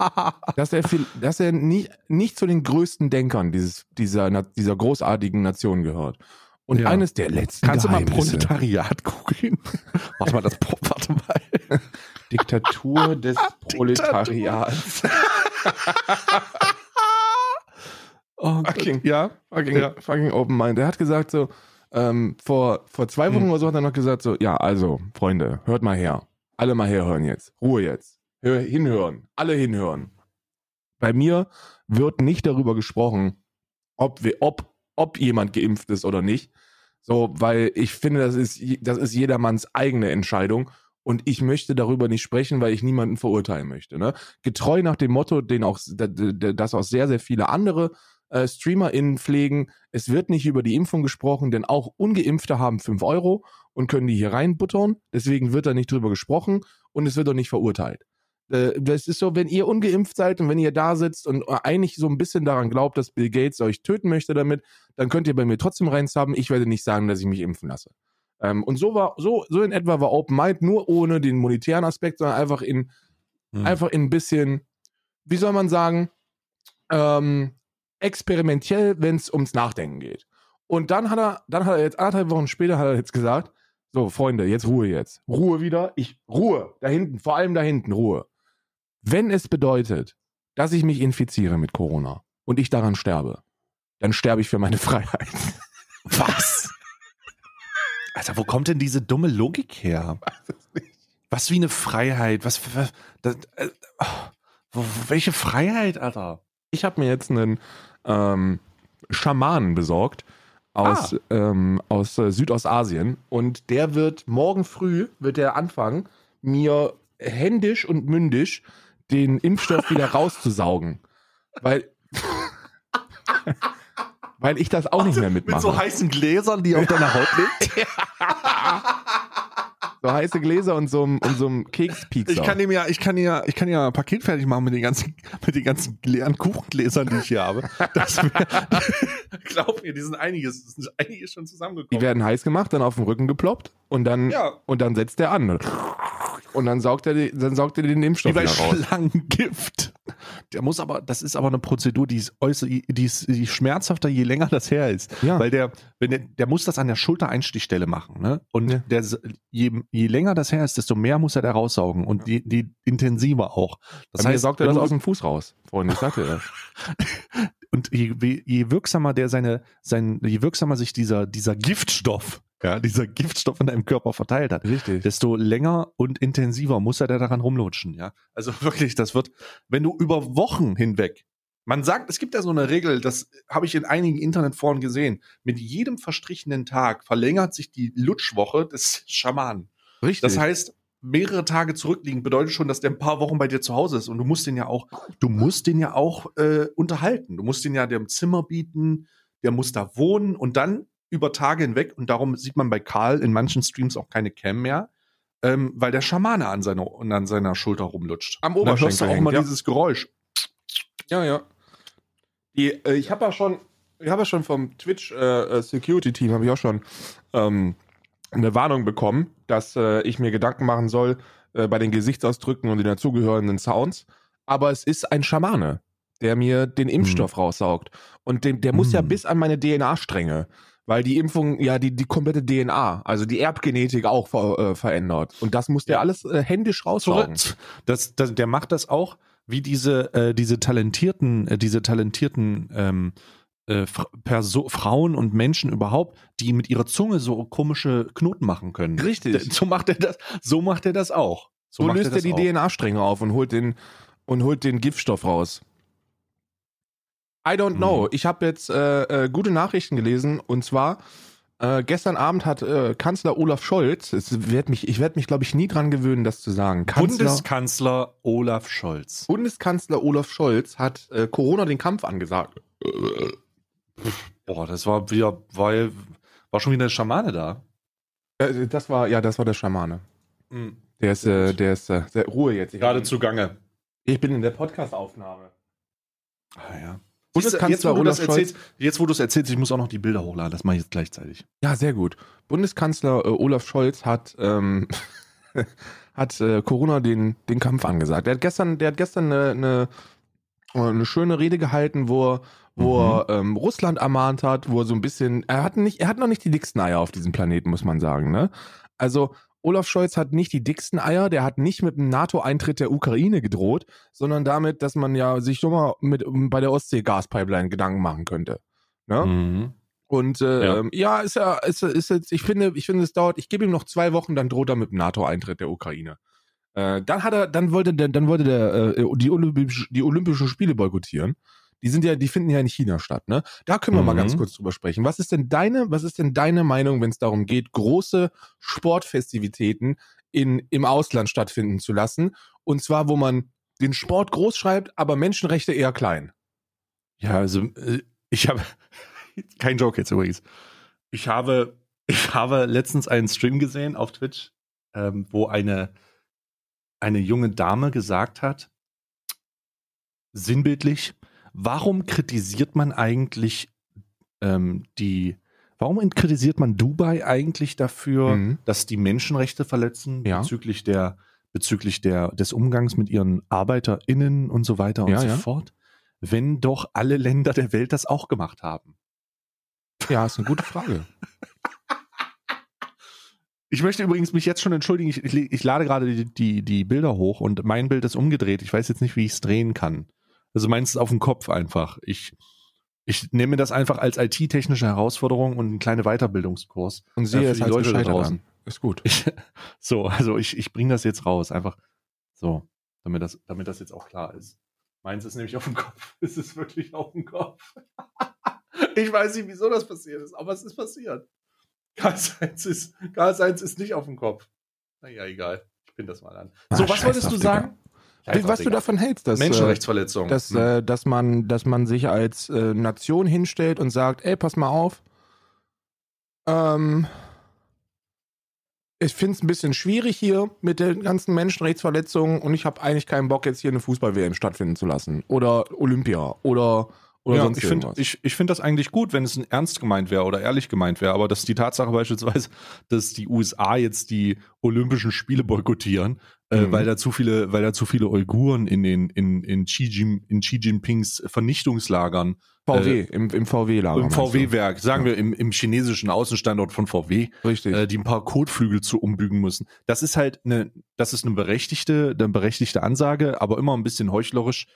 dass er viel, dass er nicht, nicht zu den größten Denkern dieses, dieser, dieser großartigen Nation gehört. Und Ja. eines der letzten Kannst du mal Proletariat googeln? warte mal, das, warte mal. Diktatur des Proletariats. Oh, Fucking, ja, fucking, Ja. fucking Open Mind. Er hat gesagt so, ähm, vor, vor zwei Wochen oder so hat er noch gesagt so, ja, also, Freunde, hört mal her. Alle mal herhören jetzt. Ruhe jetzt. Hör, hinhören. Alle hinhören. Bei mir wird nicht darüber gesprochen, ob, wir, ob, ob jemand geimpft ist oder nicht. So, weil ich finde, das ist, das ist jedermanns eigene Entscheidung. Und ich möchte darüber nicht sprechen, weil ich niemanden verurteilen möchte. Ne? Getreu nach dem Motto, den auch, das auch sehr, sehr viele andere äh, StreamerInnen pflegen. Es wird nicht über die Impfung gesprochen, denn auch Ungeimpfte haben 5 Euro und können die hier reinbuttern. Deswegen wird da nicht drüber gesprochen und es wird auch nicht verurteilt. Äh, Das ist so, wenn ihr ungeimpft seid und wenn ihr da sitzt und eigentlich so ein bisschen daran glaubt, dass Bill Gates euch töten möchte damit, dann könnt ihr bei mir trotzdem reins haben. Ich werde nicht sagen, dass ich mich impfen lasse. Ähm, und so war, so, so in etwa war Open Mind, nur ohne den monetären Aspekt, sondern einfach in, Hm. einfach in ein bisschen, wie soll man sagen, ähm, experimentell, wenn es ums Nachdenken geht. Und dann hat er, dann hat er jetzt anderthalb Wochen später hat er jetzt gesagt, so Freunde, jetzt Ruhe jetzt, Ruhe wieder, ich Ruhe da hinten, vor allem da hinten Ruhe. Wenn es bedeutet, dass ich mich infiziere mit Corona und ich daran sterbe, dann sterbe ich für meine Freiheit. Was? Alter, wo kommt denn diese dumme Logik her? Was wie eine Freiheit? Was, was das, äh, oh, welche Freiheit, Alter? Ich habe mir jetzt einen ähm, Schamanen besorgt aus, ähm, aus äh, Südostasien und der wird morgen früh wird der anfangen, mir händisch und mündisch den Impfstoff wieder rauszusaugen, weil weil ich das auch nicht mehr mitmache. Mit so heißen Gläsern, die auf deiner Haut liegt? So heiße Gläser und so einem und so einem Kekspiekser. Ich kann ihm ja, ich kann ja, ich kann ja ein Paket fertig machen mit den ganzen, mit den ganzen leeren Kuchengläsern, die ich hier habe. Das wär, glaub mir, die sind einiges, sind einiges schon Die zusammengekommen. werden heiß gemacht, dann auf den Rücken geploppt und dann Ja. und dann setzt der an und dann saugt er dann saugt er den Impfstoff Wie bei. Schlangengift. Der muss aber, das ist aber eine Prozedur, die ist äußerst, die ist, die ist schmerzhafter, je länger das her ist. Ja. Weil der, wenn der, der muss das an der Schultereinstichstelle machen, ne? Und Ja. der, je, je länger das her ist, desto mehr muss er da raussaugen und die, die intensiver auch. Das Bei mir heißt, saugt er das aus dem Fuß raus. Freunde, ich sagte das. und je, je- je wirksamer der seine, sein, je wirksamer sich dieser, dieser Giftstoff, ja, dieser Giftstoff in deinem Körper verteilt hat, Richtig. desto länger und intensiver muss er da daran rumlutschen, ja. Also wirklich, das wird, wenn du über Wochen hinweg, man sagt, es gibt ja so eine Regel, das habe ich in einigen Internetforen gesehen, mit jedem verstrichenen Tag verlängert sich die Lutschwoche des Schamanen. Richtig. Das heißt, mehrere Tage zurückliegen bedeutet schon, dass der ein paar Wochen bei dir zu Hause ist und du musst den ja auch, du musst den ja auch äh, unterhalten. Du musst den ja dem Zimmer bieten, der muss da wohnen und dann über Tage hinweg und darum sieht man bei Karl in manchen Streams auch keine Cam mehr, ähm, weil der Schamane an seiner, an seiner Schulter rumlutscht. Am Und dann hörst du Oberschenkel auch hängt, mal ja. dieses Geräusch. ja, ja. Die, äh, ich habe ja schon, ich habe ja schon vom Twitch äh, äh, Security Team habe ich auch schon ähm, eine Warnung bekommen, dass äh, ich mir Gedanken machen soll äh, bei den Gesichtsausdrücken und den dazugehörenden Sounds. Aber es ist ein Schamane, der mir den Impfstoff raussaugt. Und dem, der muss ja Hm. bis an meine DNA-Stränge, weil die Impfung ja die, die komplette DNA, also die Erbgenetik auch ver, äh, verändert. Und das muss der Ja. alles äh, händisch. Zurück. Das, das, der macht das auch, wie diese, äh, diese talentierten, äh, diese talentierten ähm, äh, Perso Frauen und Menschen überhaupt, die mit ihrer Zunge so komische Knoten machen können. Richtig. So macht er das, so macht er das auch. So, macht löst er das die. DNA-Stränge auf und holt den und holt den Giftstoff raus. I don't know. Mhm. Ich habe jetzt äh, äh, gute Nachrichten gelesen und zwar äh, gestern Abend hat äh, Kanzler Olaf Scholz, es werd mich, ich werde mich glaube ich nie dran gewöhnen, das zu sagen. Kanzler, Bundeskanzler Olaf Scholz. Bundeskanzler Olaf Scholz hat äh, Corona den Kampf angesagt. Boah, das war wieder, weil war schon wieder eine Schamane da. Äh, das war, ja, das war der Schamane. Der ist, äh, der ist, äh, der, Ruhe jetzt. Ich, Gerade zugange. ich bin in der Podcast-Aufnahme. Ah, ja. Bundeskanzler jetzt, wo du Olaf das erzählst, jetzt, wo du es erzählst, ich muss auch noch die Bilder hochladen. Das mache ich jetzt gleichzeitig. Ja, sehr gut. Bundeskanzler äh, Olaf Scholz hat, ähm, hat äh, Corona den, den Kampf angesagt. Der hat gestern, der hat gestern eine, eine, eine schöne Rede gehalten, wo er, wo Mhm. er ähm, Russland ermahnt hat, wo er so ein bisschen, er hat nicht, er hat noch nicht die dicksten Eier auf diesem Planeten, muss man sagen, ne? Also Olaf Scholz hat nicht die dicksten Eier, der hat nicht mit dem NATO-Eintritt der Ukraine gedroht, sondern damit, dass man ja sich schon mal mit bei der Ostsee-Gaspipeline Gedanken machen könnte. Ne? Mhm. Und äh, Ja. ja. ja, ist ja, ist, ist jetzt, ich finde, ich finde, es dauert, ich gebe ihm noch zwei Wochen, dann droht er mit dem NATO-Eintritt der Ukraine. Äh, dann hat er, dann wollte der, dann wollte der äh, die, Olympisch, die Olympischen Spiele boykottieren. Die sind ja, die finden ja in China statt, ne? Da können wir mal Mhm. ganz kurz drüber sprechen. Was ist denn deine, was ist denn deine Meinung, wenn es darum geht, große Sportfestivitäten in, im Ausland stattfinden zu lassen? Und zwar, wo man den Sport groß schreibt, aber Menschenrechte eher klein. Ja, also äh, ich habe kein Joke jetzt übrigens. Ich habe ich habe letztens einen Stream gesehen auf Twitch, ähm, wo eine eine junge Dame gesagt hat, sinnbildlich, warum kritisiert man eigentlich ähm, die Warum kritisiert man Dubai eigentlich dafür, Mhm. dass die Menschenrechte verletzen Ja. bezüglich der bezüglich der des Umgangs mit ihren ArbeiterInnen und so weiter und Ja, so ja. fort, wenn doch alle Länder der Welt das auch gemacht haben? Ja, ist eine gute Frage. Ich möchte übrigens mich jetzt schon entschuldigen. Ich, ich, ich lade gerade die, die, die Bilder hoch und mein Bild ist umgedreht. Ich weiß jetzt nicht, wie ich es drehen kann. Also meins ist auf dem Kopf einfach. Ich, ich nehme das einfach als IT-technische Herausforderung und einen kleinen Weiterbildungskurs. Und äh, sehe für es die als Leute da draußen. Ist gut. Ich, so, also ich, ich bringe das jetzt raus. Einfach so, damit das, damit das jetzt auch klar ist. Meins ist nämlich auf dem Kopf. Es ist wirklich auf dem Kopf. ich weiß nicht, wieso das passiert ist, aber es ist passiert. Karl-Heinz ist, Karl-Heinz ist nicht auf dem Kopf. Naja, egal. Ich bin das mal an. Ah, so, was scheiß wolltest du sagen? Wie- was du davon hältst, dass, äh, Menschenrechtsverletzung. dass, Hm. äh, dass, man, dass man sich als äh, Nation hinstellt und sagt, ey, pass mal auf, ähm, ich finde es ein bisschen schwierig hier mit den ganzen Menschenrechtsverletzungen und ich habe eigentlich keinen Bock, jetzt hier eine Fußball-WM stattfinden zu lassen. Oder Olympia oder, oder ja, sonst ich finde irgendwas. ich, ich find das eigentlich gut, wenn es ernst gemeint wäre oder ehrlich gemeint wäre. Aber dass die Tatsache beispielsweise, dass die USA jetzt die Olympischen Spiele boykottieren, Mhm. weil da zu viele, weil da zu viele Uiguren in den in, in, Xi, Jin, in Xi Jinpings Vernichtungslagern VW, äh, im, im VW-Lager. im meinst du? VW-Werk, sagen wir im, im chinesischen Außenstandort von VW, Richtig. äh, die ein paar Kotflügel zu umbügen müssen. Das ist halt eine, das ist eine berechtigte, eine berechtigte Ansage, aber immer ein bisschen heuchlerisch.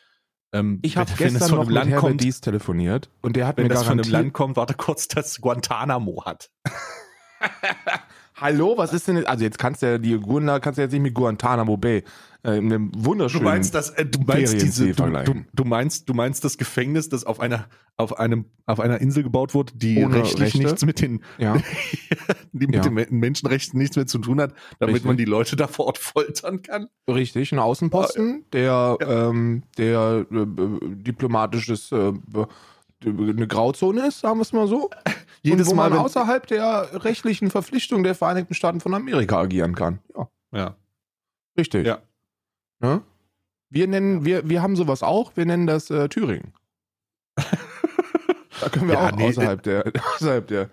Ähm, ich habe gestern noch mit Land Herbert kommt, Dies telefoniert und der hat wenn mir das von einem garantiert... Land kommt, warte kurz, das Guantanamo hat. Hallo, was ist denn jetzt? Also jetzt kannst du ja die Gurna kannst du jetzt nicht mit Guantanamo Bay äh, in einem Du wunderschönen. meinst das, äh, du meinst diese, du, du, du meinst, du meinst das Gefängnis, das auf einer, auf einem, auf einer Insel gebaut wurde, die Ohne rechtlich Rechte? nichts mit den, ja, die mit Ja. den Men- Menschenrechten nichts mehr zu tun hat, damit Richtig. man die Leute da vor Ort foltern kann. richtig, ein Außenposten, der ähm, der äh, äh, diplomatisches äh, eine Grauzone ist, sagen wir es mal so. Jedes Mal, man wenn- außerhalb der rechtlichen Verpflichtung der Vereinigten Staaten von Amerika agieren kann. Ja, Ja. richtig. Ja. Ne? Wir nennen, wir, wir haben sowas auch, wir nennen das äh, Thüringen. Da können wir Ja, auch nee, außerhalb der, außerhalb der.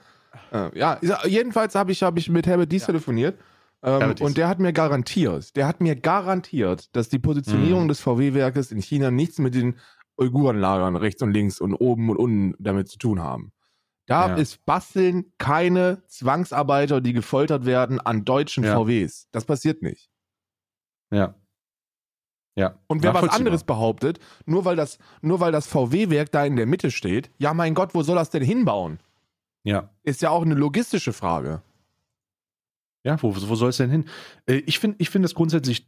Äh, ja, jedenfalls habe ich, hab ich mit Herbert Dies Ja. telefoniert. Ähm, Herbert Dies. und der hat mir garantiert, der hat mir garantiert, dass die Positionierung Mhm. des VW-Werkes in China nichts mit den Uigurenlagern rechts und links und oben und unten damit zu tun haben. Da Ja. ist basteln keine Zwangsarbeiter, die gefoltert werden an deutschen Ja. VWs. Das passiert nicht. Ja. Ja. Und wer was anderes behauptet, nur weil das, nur weil das VW-Werk da in der Mitte steht, ja mein Gott, wo soll das denn hinbauen? Ja. Ist ja auch eine logistische Frage. Ja, wo, wo soll es denn hin? Äh, Ich finde ich find das grundsätzlich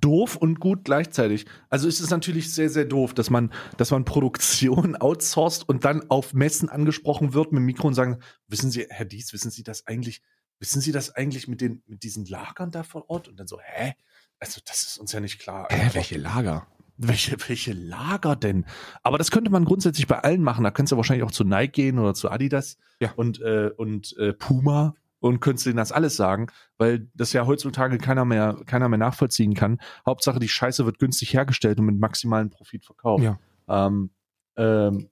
doof und gut gleichzeitig. Also es ist natürlich sehr, sehr doof, dass man, dass man Produktion outsourced und dann auf Messen angesprochen wird mit dem Mikro und sagen, wissen Sie, Herr Dies, wissen Sie das eigentlich, wissen Sie das eigentlich mit, den, mit diesen Lagern da vor Ort? Und dann so, hä? Also das ist uns ja nicht klar. Lager? Welche, welche Lager denn? Aber das könnte man grundsätzlich bei allen machen. Da könntest du wahrscheinlich auch zu Nike gehen oder zu Adidas Ja. und, äh, und äh, Puma und könntest denen das alles sagen, weil das ja heutzutage keiner mehr, keiner mehr nachvollziehen kann. Hauptsache, die Scheiße wird günstig hergestellt und mit maximalen Profit verkauft. Ja. Ähm, ähm,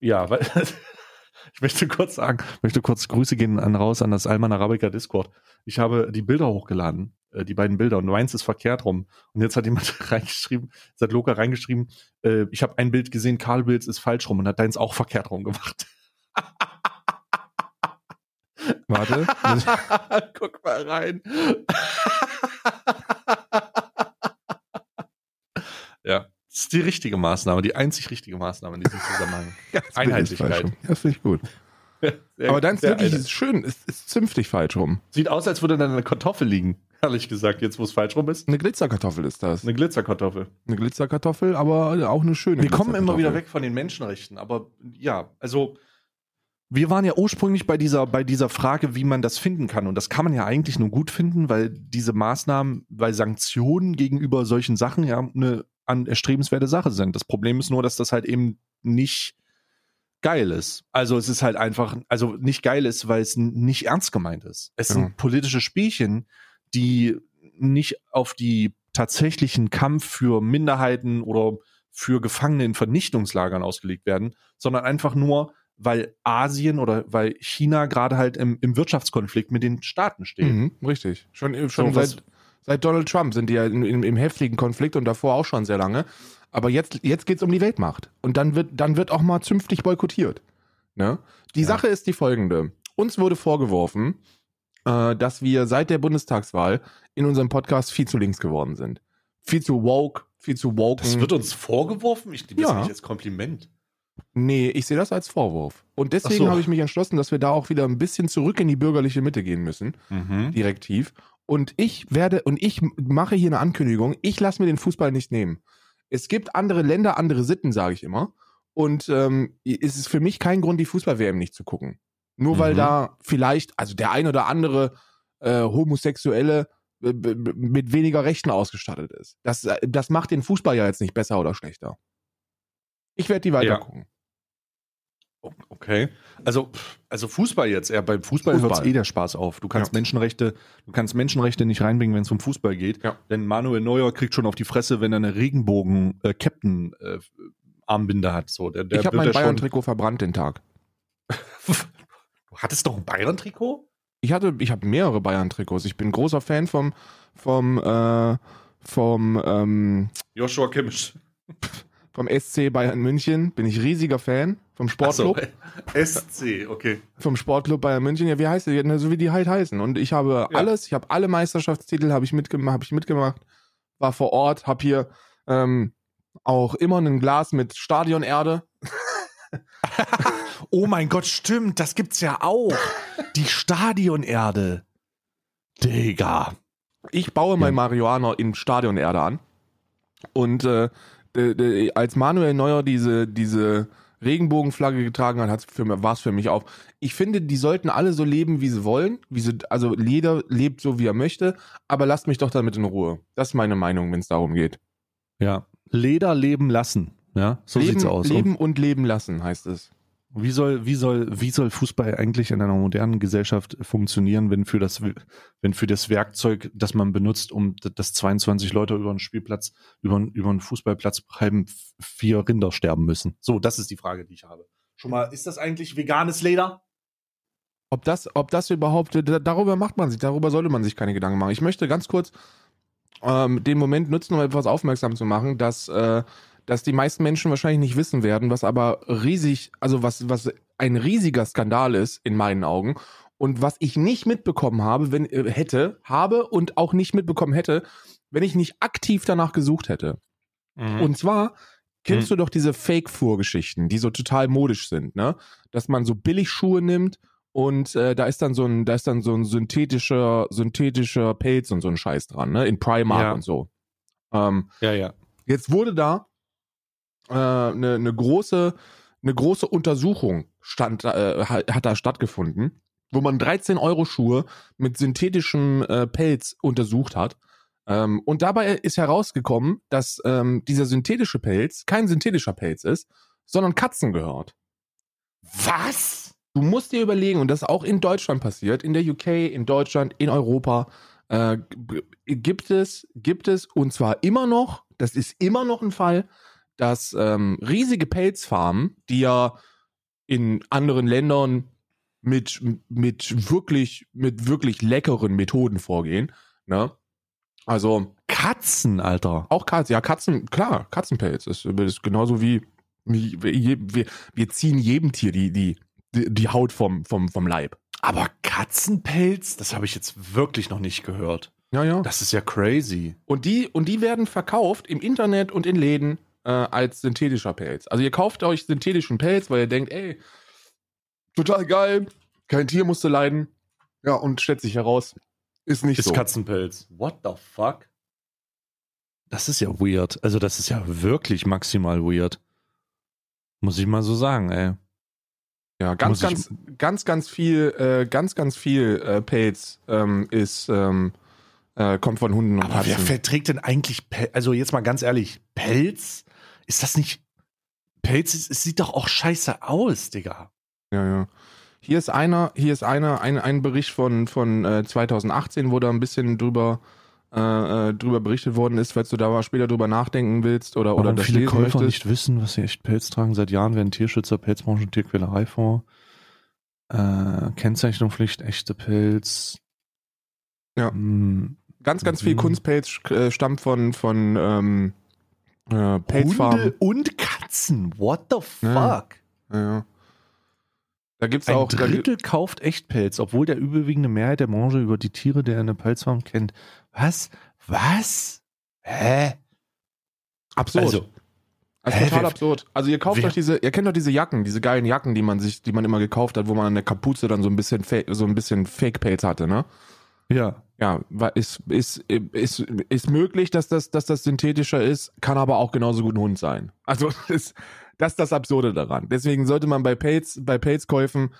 ja, weil ich möchte kurz sagen, möchte kurz Grüße gehen an raus an das Alman Arabica Discord. Ich habe die Bilder hochgeladen, äh, die beiden Bilder, und meins ist verkehrt rum. Und jetzt hat jemand reingeschrieben, jetzt hat Loka reingeschrieben, äh, ich habe ein Bild gesehen, Karl Bilds ist falsch rum und hat deins auch verkehrt rum gemacht. Warte. Guck mal rein. ja, das ist die richtige Maßnahme, die einzig richtige Maßnahme in diesem Zusammenhang. Einheitlichkeit. Ja, finde ich gut. Sehr- Aber dein ist wirklich ist schön, ist, ist zünftig falsch rum. Sieht aus, als würde da eine Kartoffel liegen. Ehrlich gesagt, jetzt wo es falsch rum ist. Eine Glitzerkartoffel ist das. Eine Glitzerkartoffel. Eine Glitzerkartoffel, aber auch eine schöne Wir kommen immer wieder weg von den Menschenrechten, aber ja, also wir waren ja ursprünglich bei dieser, bei dieser Frage, wie man das finden kann. Und das kann man ja eigentlich nur gut finden, weil diese Maßnahmen, weil Sanktionen gegenüber solchen Sachen ja eine an erstrebenswerte Sache sind. Das Problem ist nur, dass das halt eben nicht geil ist. Also es ist halt einfach, also nicht geil ist, weil es nicht ernst gemeint ist. Es Ja. sind politische Spielchen, die nicht auf die tatsächlichen Kampf für Minderheiten oder für Gefangene in Vernichtungslagern ausgelegt werden, sondern einfach nur, weil Asien oder weil China gerade halt im, im Wirtschaftskonflikt mit den Staaten steht. Mhm, richtig. Schon, schon So, seit, seit Donald Trump sind die ja in, in, im heftigen Konflikt und davor auch schon sehr lange. Aber jetzt, jetzt geht es um die Weltmacht. Und dann wird, dann wird auch mal zünftig boykottiert. Ne? Die Ja. Sache ist die folgende. Uns wurde vorgeworfen, äh, dass wir seit der Bundestagswahl in unserem Podcast viel zu links geworden sind. Viel zu woke, viel zu woke. Das wird uns vorgeworfen? Ich nehme das Ja. nicht als Kompliment. Nee, ich sehe das als Vorwurf. Und deswegen so. habe ich mich entschlossen, dass wir da auch wieder ein bisschen zurück in die bürgerliche Mitte gehen müssen. Mhm. direktiv. Und ich werde, und ich mache hier eine Ankündigung, ich lasse mir den Fußball nicht nehmen. Es gibt andere Länder, andere Sitten, sage ich immer. Und ähm, es ist für mich kein Grund, die Fußball-WM nicht zu gucken. Nur weil Mhm. da vielleicht, also der ein oder andere äh, Homosexuelle äh, mit weniger Rechten ausgestattet ist. Das, äh, das macht den Fußball ja jetzt nicht besser oder schlechter. Ich werde die weiter Ja. gucken. Okay. Also, also Fußball jetzt, ja, beim Fußball, Fußball. hört eh der Spaß auf. Du kannst Ja. Menschenrechte, du kannst Menschenrechte nicht reinbringen, wenn es um Fußball geht. Ja. Denn Manuel Neuer kriegt schon auf die Fresse, wenn er eine Regenbogen-Captain-Armbinde hat. So, der, der ich habe mein Bayern-Trikot verbrannt den Tag. Du hattest doch ein Bayern-Trikot? Ich hatte, ich habe mehrere Bayern-Trikots. Ich bin großer Fan vom, vom, äh, vom, ähm, Joshua Kimmich. Vom SC Bayern München. Bin ich riesiger Fan vom Sportclub. So, SC, okay. Vom Sportclub Bayern München. Ja, wie heißt der? So wie die halt heißen. Und ich habe Ja. alles. Ich habe alle Meisterschaftstitel habe ich mitgemacht. Habe ich mitgemacht. War vor Ort. Habe hier ähm, auch immer ein Glas mit Stadionerde. Oh mein Gott, stimmt, das gibt's ja auch. Die Stadionerde. Digga. Ich baue mein Ja. Marihuana in Stadionerde an. Und äh, d- d- als Manuel Neuer diese, diese Regenbogenflagge getragen hat, war es für mich auch. Ich finde, die sollten alle so leben, wie sie wollen. Wie sie, also jeder lebt so, wie er möchte. Aber lasst mich doch damit in Ruhe. Das ist meine Meinung, wenn es darum geht. Ja. Leder leben lassen. Ja, so leben, sieht's aus. Leben und leben lassen, heißt es. Wie soll, wie soll, wie soll Fußball eigentlich in einer modernen Gesellschaft funktionieren, wenn für das, wenn für das Werkzeug, das man benutzt, um d- dass 22 Leute über einen Spielplatz, über, über einen Fußballplatz halben vier Rinder sterben müssen? So, das ist die Frage, die ich habe. Schon mal, ist das eigentlich veganes Leder? Ob das, ob das überhaupt, da- darüber macht man sich, darüber sollte man sich keine Gedanken machen. Ich möchte ganz kurz ähm, den Moment nutzen, um etwas aufmerksam zu machen, dass, äh, dass die meisten Menschen wahrscheinlich nicht wissen werden, was aber riesig, also was, was ein riesiger Skandal ist in meinen Augen und was ich nicht mitbekommen habe, wenn äh, hätte, habe und auch nicht mitbekommen hätte, wenn ich nicht aktiv danach gesucht hätte. Und zwar kennst du doch diese Fake-Fuhr-Geschichten, die so total modisch sind, ne? Dass man so Billigschuhe nimmt und äh, da ist dann so ein, da ist dann so ein synthetischer, synthetischer Pelz und so ein Scheiß dran, ne? In Primark Ja. und so. Ähm, ja, ja. jetzt wurde da eine äh, ne, ne große, eine große Untersuchung stand, äh, hat, da stattgefunden, wo man 13 Euro Schuhe mit synthetischem äh, Pelz untersucht hat. Ähm, und dabei ist herausgekommen, dass ähm, dieser synthetische Pelz kein synthetischer Pelz ist, sondern Katzen gehört. Was? du musst dir überlegen, und das ist auch in Deutschland passiert, in der UK, in Deutschland, in Europa, äh, gibt es, gibt es, und zwar immer noch, das ist immer noch ein Fall, dass ähm, riesige Pelzfarmen, die ja in anderen Ländern mit, mit wirklich, mit wirklich leckeren Methoden vorgehen, ne? Also, Katzen, Alter. auch Katzen, ja, Katzen, klar, Katzenpelz ist, ist genauso wie, wie wir, wir, wir ziehen jedem Tier die, die, die, die Haut vom, vom, vom Leib. Aber Katzenpelz, das habe ich jetzt wirklich noch nicht gehört. Ja, ja. Das ist ja crazy. Und die, und die werden verkauft im Internet und in Läden äh, als synthetischer Pelz. Also ihr kauft euch synthetischen Pelz, weil ihr denkt, ey, total geil, kein Tier musste leiden. Ja, und stellt sich heraus, ist nicht Ist so. Katzenpelz. What the fuck? Das ist ja weird. Also, das ist ja wirklich maximal weird. Muss ich mal so sagen, ey. Ja, ganz, ganz, ganz, ganz viel, äh, ganz, ganz viel äh, Pelz ähm, ist, ähm, äh, kommt von Hunden und Aber wer Katzen. verträgt denn eigentlich Pelz? Also, jetzt mal ganz ehrlich, Pelz? Ist das nicht. Pelz, es sieht doch auch scheiße aus, Digga. Ja, ja. Hier ist einer, hier ist einer, ein, ein Bericht von, von äh, 2018, wo da ein bisschen drüber, äh, äh, drüber berichtet worden ist, falls du da mal später drüber nachdenken willst oder, oder Warum das viele lesen Käufer möchtest. nicht wissen, was sie echt Pelz tragen. Seit Jahren werden Tierschützer, Pelzbranche und Tierquälerei vor. Äh, Kennzeichnungspflicht, echte Pelz. Ja. Hm, Ganz, ganz viel Mhm. Kunstpelz äh, stammt von, von ähm, Pelzfarmen. Hunde und Katzen. What the fuck? Ja. Ja, ja. Da gibt's Ein auch. Drittel kauft Echtpelz, obwohl der überwiegende Mehrheit der Branche über die Tiere, der eine Pelzfarm kennt. Was? Was? Hä? absurd. Also, Also Hä, total wer- absurd. Also ihr kauft wer- euch diese, ihr kennt doch diese Jacken, diese geilen Jacken, die man sich, die man immer gekauft hat, wo man an der Kapuze dann so ein bisschen, so ein bisschen Fake-Pelz hatte, ne? Ja. Ja, ist, ist, ist, ist möglich, dass das, dass das synthetischer ist, kann aber auch genauso gut ein Hund sein. Also ist, das ist das Absurde daran. Deswegen sollte man bei Pelz, bei Pelzkäufen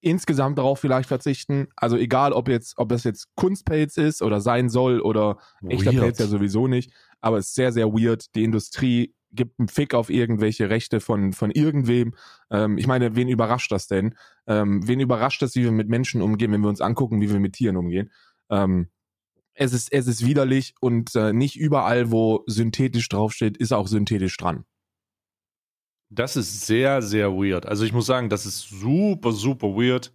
insgesamt darauf vielleicht verzichten. Also egal, ob jetzt, ob das jetzt Kunstpelz ist oder sein soll oder echter Weird. Pelz ja sowieso nicht. Aber es ist sehr, sehr weird. Die Industrie gibt einen Fick auf irgendwelche Rechte von, von irgendwem. Ähm, ich meine, wen überrascht das denn? Ähm, wen überrascht das, wie wir mit Menschen umgehen, wenn wir uns angucken, wie wir mit Tieren umgehen? Ähm, es ist, es ist widerlich und äh, nicht überall, wo synthetisch draufsteht, ist auch synthetisch dran. Das ist sehr, sehr weird. Also ich muss sagen, das ist super, super weird.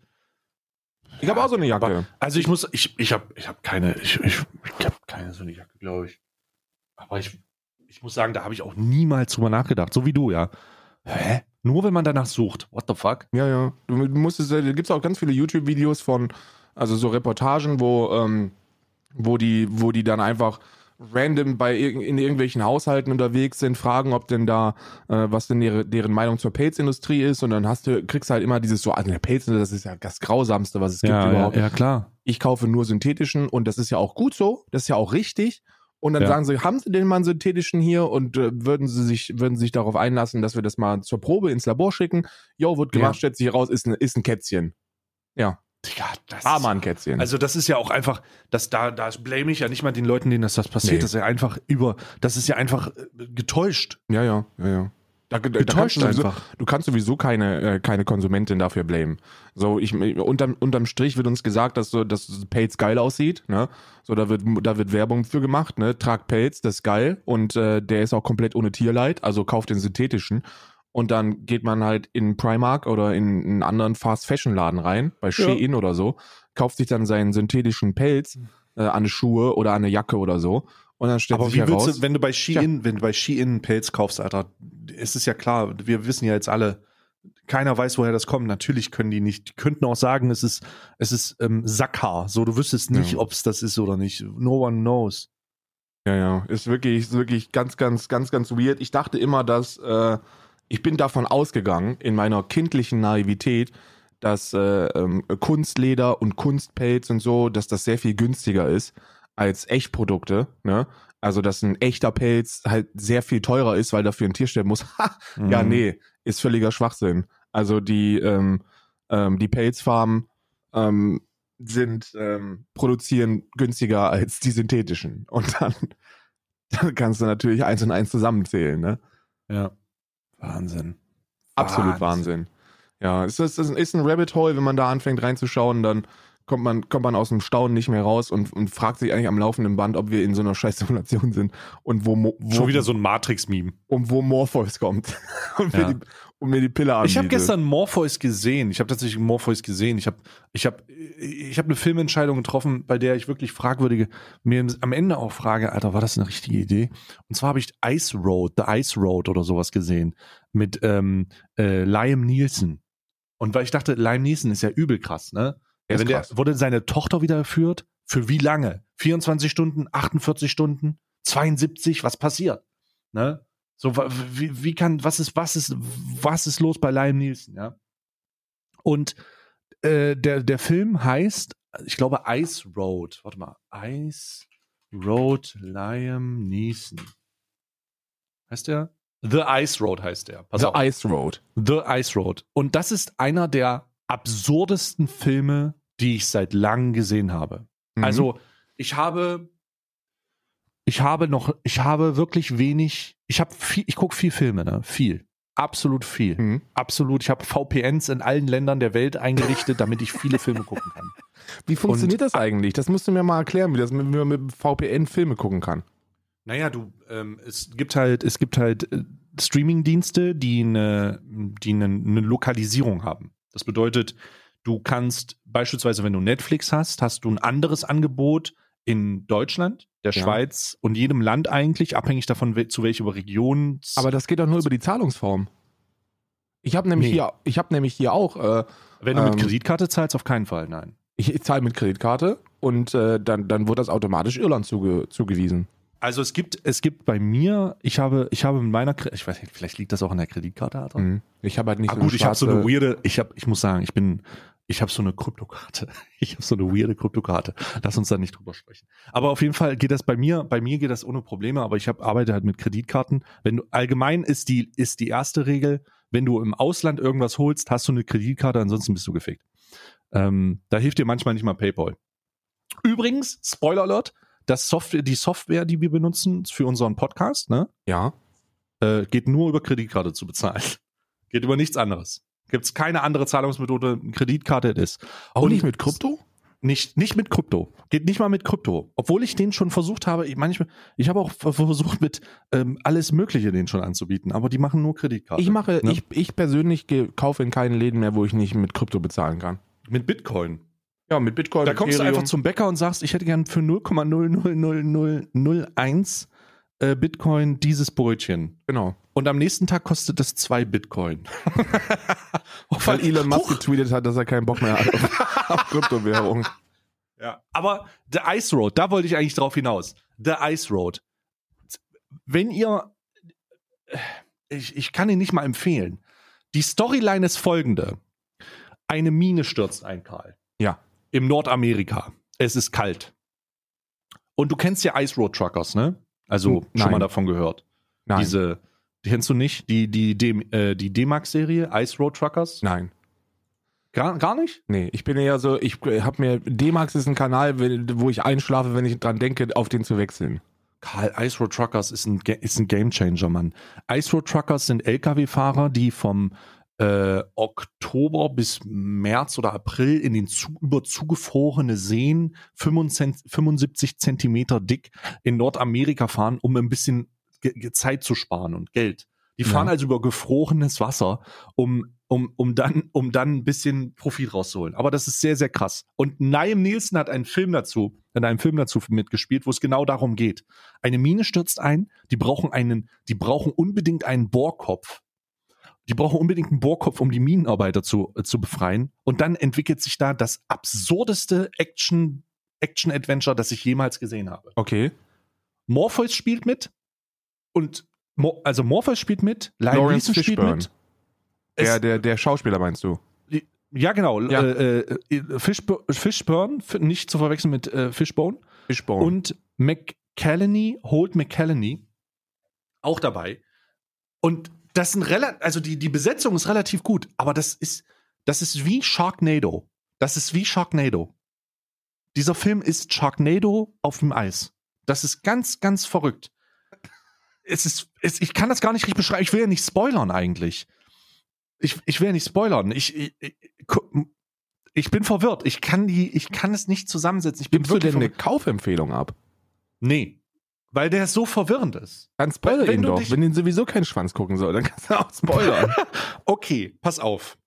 Ich habe auch so eine Jacke. Also ich muss, ich, ich habe ich hab keine, ich, ich, ich habe keine so eine Jacke, glaube ich. Aber ich, ich muss sagen, da habe ich auch niemals drüber nachgedacht. So wie du, ja. Hä? Nur wenn man danach sucht. What the fuck? Ja, ja. Du musst es, da gibt es auch ganz viele YouTube-Videos von, also so Reportagen, wo, ähm, wo die, wo die dann einfach random bei in irgendwelchen Haushalten unterwegs sind, fragen, ob denn da, äh, was denn ihre, deren Meinung zur Pelzindustrie ist und dann hast du, kriegst halt immer dieses so, also der Pelz, das ist ja das Grausamste, was es gibt ja, überhaupt. ja, klar. Ich kaufe nur synthetischen und das ist ja auch gut so, das ist ja auch richtig. Und dann Ja. sagen sie, haben sie denn mal einen synthetischen hier und äh, würden sie sich, würden sich darauf einlassen, dass wir das mal zur Probe ins Labor schicken? Jo, wird gemacht, Ja. stellt sich raus, ist ein, ist ein Kätzchen. Ja, Digga, das aber ein Kätzchen. Also das ist ja auch einfach, das, da, da blame ich ja nicht mal den Leuten, denen das, das passiert. Nee. Das ist ja einfach über, das ist ja einfach äh, getäuscht. ja, ja, ja, ja. Da, da, da kannst Getäuscht du, sowieso, du kannst sowieso keine, äh, keine Konsumentin dafür blamen. So, ich, unterm, unterm Strich wird uns gesagt, dass so, dass Pelz geil aussieht, ne? So, da wird, da wird Werbung für gemacht, ne? Trag Pelz, das ist geil und äh, der ist auch komplett ohne Tierleid, also kauft den synthetischen. Und dann geht man halt in Primark oder in einen anderen Fast-Fashion-Laden rein, bei Shein oder so, kauft sich dann seinen synthetischen Pelz äh, an eine Schuhe oder an eine Jacke oder so. Und dann stellt Aber sich wie willst heraus, du, wenn du bei Shein, wenn du bei Shein einen Pelz kaufst, Alter, ist es ja klar, wir wissen ja jetzt alle, keiner weiß, woher das kommt. Natürlich können die nicht, die könnten auch sagen, es ist, es ist ähm, Sackhaar. So, du wüsstest nicht, Ja. ob es das ist oder nicht. No one knows. Ja, ja, ist wirklich, ist wirklich ganz, ganz, ganz, ganz weird. Ich dachte immer, dass äh, ich bin davon ausgegangen, in meiner kindlichen Naivität, dass äh, ähm, Kunstleder und Kunstpelz und so, dass das sehr viel günstiger ist als Echtprodukte. Ne? Also, dass ein echter Pelz halt sehr viel teurer ist, weil dafür ein Tier sterben muss. Ha, Ja, Mhm. nee, ist völliger Schwachsinn. Also die, ähm, ähm, die Pelzfarmen ähm, sind, ähm, produzieren günstiger als die synthetischen. Und dann, dann kannst du natürlich eins und eins zusammenzählen, ne? Ja. Wahnsinn. Absolut Wahnsinn. Ja, es ist, es ist ein Rabbit Hole, wenn man da anfängt reinzuschauen, dann kommt man, kommt man aus dem Staunen nicht mehr raus und, und fragt sich eigentlich am laufenden Band, ob wir in so einer scheiß Simulation sind und wo, Mo- wo, Schon wieder so ein Matrix-Meme. und wo Morpheus kommt und, Ja. mir, die, und mir die Pille anbietet. Ich habe gestern Morpheus gesehen. Ich habe tatsächlich Morpheus gesehen. Ich habe ich hab, ich hab eine Filmentscheidung getroffen, bei der ich wirklich fragwürdige, mir am Ende auch frage, Alter, war das eine richtige Idee? Und zwar habe ich Ice Road, The Ice Road oder sowas gesehen mit ähm, äh, Liam Nielsen. Und weil ich dachte, Liam Neeson ist ja übel krass, ne? Ist Wenn der, wurde seine Tochter wieder? Für wie lange? 24 Stunden, 48 Stunden, 72? Was passiert? Ne? So, wie, wie kann, was ist, was ist, was ist los bei Liam Nielsen, ja? Und äh, der, der Film heißt, ich glaube, Ice Road. Warte mal, Ice Road Liam Neeson. Heißt der? The Ice Road heißt der. Pass The auf. Ice Road. The Ice Road. Und das ist einer der absurdesten Filme, die ich seit langem gesehen habe. Mhm. Also, ich habe, ich habe noch, ich habe wirklich wenig, ich habe viel, ich gucke viel Filme, ne? Viel. Absolut viel. Mhm. Absolut. Ich habe VPNs in allen Ländern der Welt eingerichtet, damit ich viele Filme gucken kann. Wie funktioniert das eigentlich? Das musst du mir mal erklären, wie, das, mit- wie man mit VPN Filme gucken kann. Naja, du, ähm, es gibt halt, es gibt halt äh, Streaming-Dienste, die eine, die eine, eine Lokalisierung haben. Das bedeutet, du kannst beispielsweise, wenn du Netflix hast, hast du ein anderes Angebot in Deutschland, der Ja. Schweiz und jedem Land eigentlich, abhängig davon, zu welcher Region. Aber das geht doch nur über die Zahlungsform. Ich habe nämlich Nee. hier, ich habe nämlich hier auch, äh, wenn du mit ähm, Kreditkarte zahlst, auf keinen Fall, nein. ich, ich zahle mit Kreditkarte und äh, dann, dann wird das automatisch Irland zuge, zugewiesen. Also es gibt, es gibt bei mir, ich habe, ich habe mit meiner, ich weiß nicht, vielleicht liegt das auch an der Kreditkarte, Alter. Mhm. Ich habe halt nicht Ah, so gut, ich habe so eine weirde, ich habe, ich muss sagen, ich bin, ich habe so eine Kryptokarte. Ich habe so eine weirde Kryptokarte. Lass uns da nicht drüber sprechen. Aber auf jeden Fall geht das bei mir, bei mir geht das ohne Probleme, aber ich hab, arbeite halt mit Kreditkarten. Wenn du allgemein ist die, ist die erste Regel, wenn du im Ausland irgendwas holst, hast du eine Kreditkarte, ansonsten bist du gefickt. Ähm, da hilft dir manchmal nicht mal PayPal. Übrigens, Spoiler Alert, das Software, die Software, die wir benutzen für unseren Podcast, ne, Ja. äh, geht nur über Kreditkarte zu bezahlen. Geht über nichts anderes. Gibt es keine andere Zahlungsmethode, Kreditkarte ist. Auch Und nicht mit Krypto? Nicht, nicht mit Krypto. Geht nicht mal mit Krypto. Obwohl ich den schon versucht habe, ich, manchmal, ich habe auch ver- versucht, mit ähm, alles Mögliche den schon anzubieten, aber die machen nur Kreditkarte. Ich mache, Ne? ich, ich persönlich kaufe in keinen Läden mehr, wo ich nicht mit Krypto bezahlen kann. Mit Bitcoin. Ja, mit Bitcoin. Da kommst du Ethereum. einfach zum Bäcker und sagst, ich hätte gern für 0,00001 äh, Bitcoin dieses Brötchen. Genau. Und am nächsten Tag kostet das zwei Bitcoin. Weil Elon Musk Huch. getweetet hat, dass er keinen Bock mehr hat auf, auf Kryptowährung. Ja. Aber The Ice Road, da wollte ich eigentlich drauf hinaus. The Ice Road. Wenn ihr, ich, ich kann ihn nicht mal empfehlen. Die Storyline ist folgende. Eine Mine stürzt ein, Karl. Ja. Im Nordamerika. Es ist kalt. Und du kennst ja Ice Road Truckers, ne? Also Hm, schon nein. mal davon gehört. Nein. Diese, die kennst du nicht? Die, die, die, äh, die D-Max-Serie, Ice Road Truckers? Nein. Gar, gar nicht? Nee, ich bin eher so, ich habe mir, D-Max ist ein Kanal, wo ich einschlafe, wenn ich dran denke, auf den zu wechseln. Karl, Ice Road Truckers ist ein, ist ein Gamechanger, Mann. Ice Road Truckers sind LKW-Fahrer, die vom äh, Oktober bis März oder April in den zu, über zugefrorene Seen 75, 75 Zentimeter dick in Nordamerika fahren, um ein bisschen Ge Ge- Zeit zu sparen und Geld. Die fahren Ja. also über gefrorenes Wasser, um, um, um, dann, um dann ein bisschen Profit rauszuholen. Aber das ist sehr, sehr krass. Und Naim Nielsen hat einen Film dazu, in einem Film dazu mitgespielt, wo es genau darum geht. Eine Mine stürzt ein, die brauchen einen, die brauchen unbedingt einen Bohrkopf. Die brauchen unbedingt einen Bohrkopf, um die Minenarbeiter zu, äh, zu befreien. Und dann entwickelt sich da das absurdeste Action, Action-Adventure, das ich jemals gesehen habe. Okay. Morpheus spielt mit und Mo also Morpheus spielt mit, Lawrence Neeson spielt Fishburne. mit. Der, der, der Schauspieler meinst du? ja, genau. Ja. Äh, äh, Fishb Fishburne, f- nicht zu verwechseln mit äh, Fishbone. Fishbone. Und McCallany, Holt McCallany, auch dabei. Und das sind relativ, also die, die Besetzung ist relativ gut, aber das ist, das ist wie Sharknado. Das ist wie Sharknado. Dieser Film ist Sharknado auf dem Eis. Das ist ganz, ganz verrückt. Es ist, es, ich kann das gar nicht richtig beschreiben. Ich will ja nicht spoilern eigentlich. ich, ich will nicht spoilern. Ich, ich, ich, ich bin verwirrt. Ich kann die, ich kann es nicht zusammensetzen. Ich bin Gibst du denn eine. Kaufempfehlung ab? Nee. Weil der so verwirrend ist. Dann spoiler Wenn ihn doch. Wenn ihn sowieso keinen Schwanz gucken soll, dann kannst du auch spoilern. Okay, pass auf.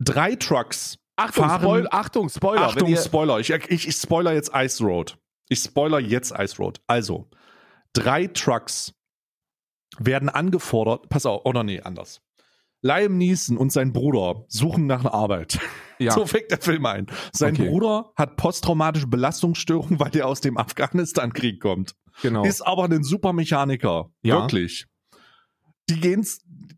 Drei Trucks. Achtung, fahren- Spoil Achtung, Spoiler. Achtung, Spoiler. Ich, ich, ich spoiler jetzt Ice Road. Ich spoiler jetzt Ice Road. Also, drei Trucks werden angefordert. Pass auf, oder nee, anders. Liam Neeson und sein Bruder suchen nach einer Arbeit. ja, So fängt der Film ein. Sein Okay. Bruder hat posttraumatische Belastungsstörung, weil der aus dem Afghanistan-Krieg kommt. Genau. Ist aber ein super Mechaniker. Ja. Wirklich. Die gehen,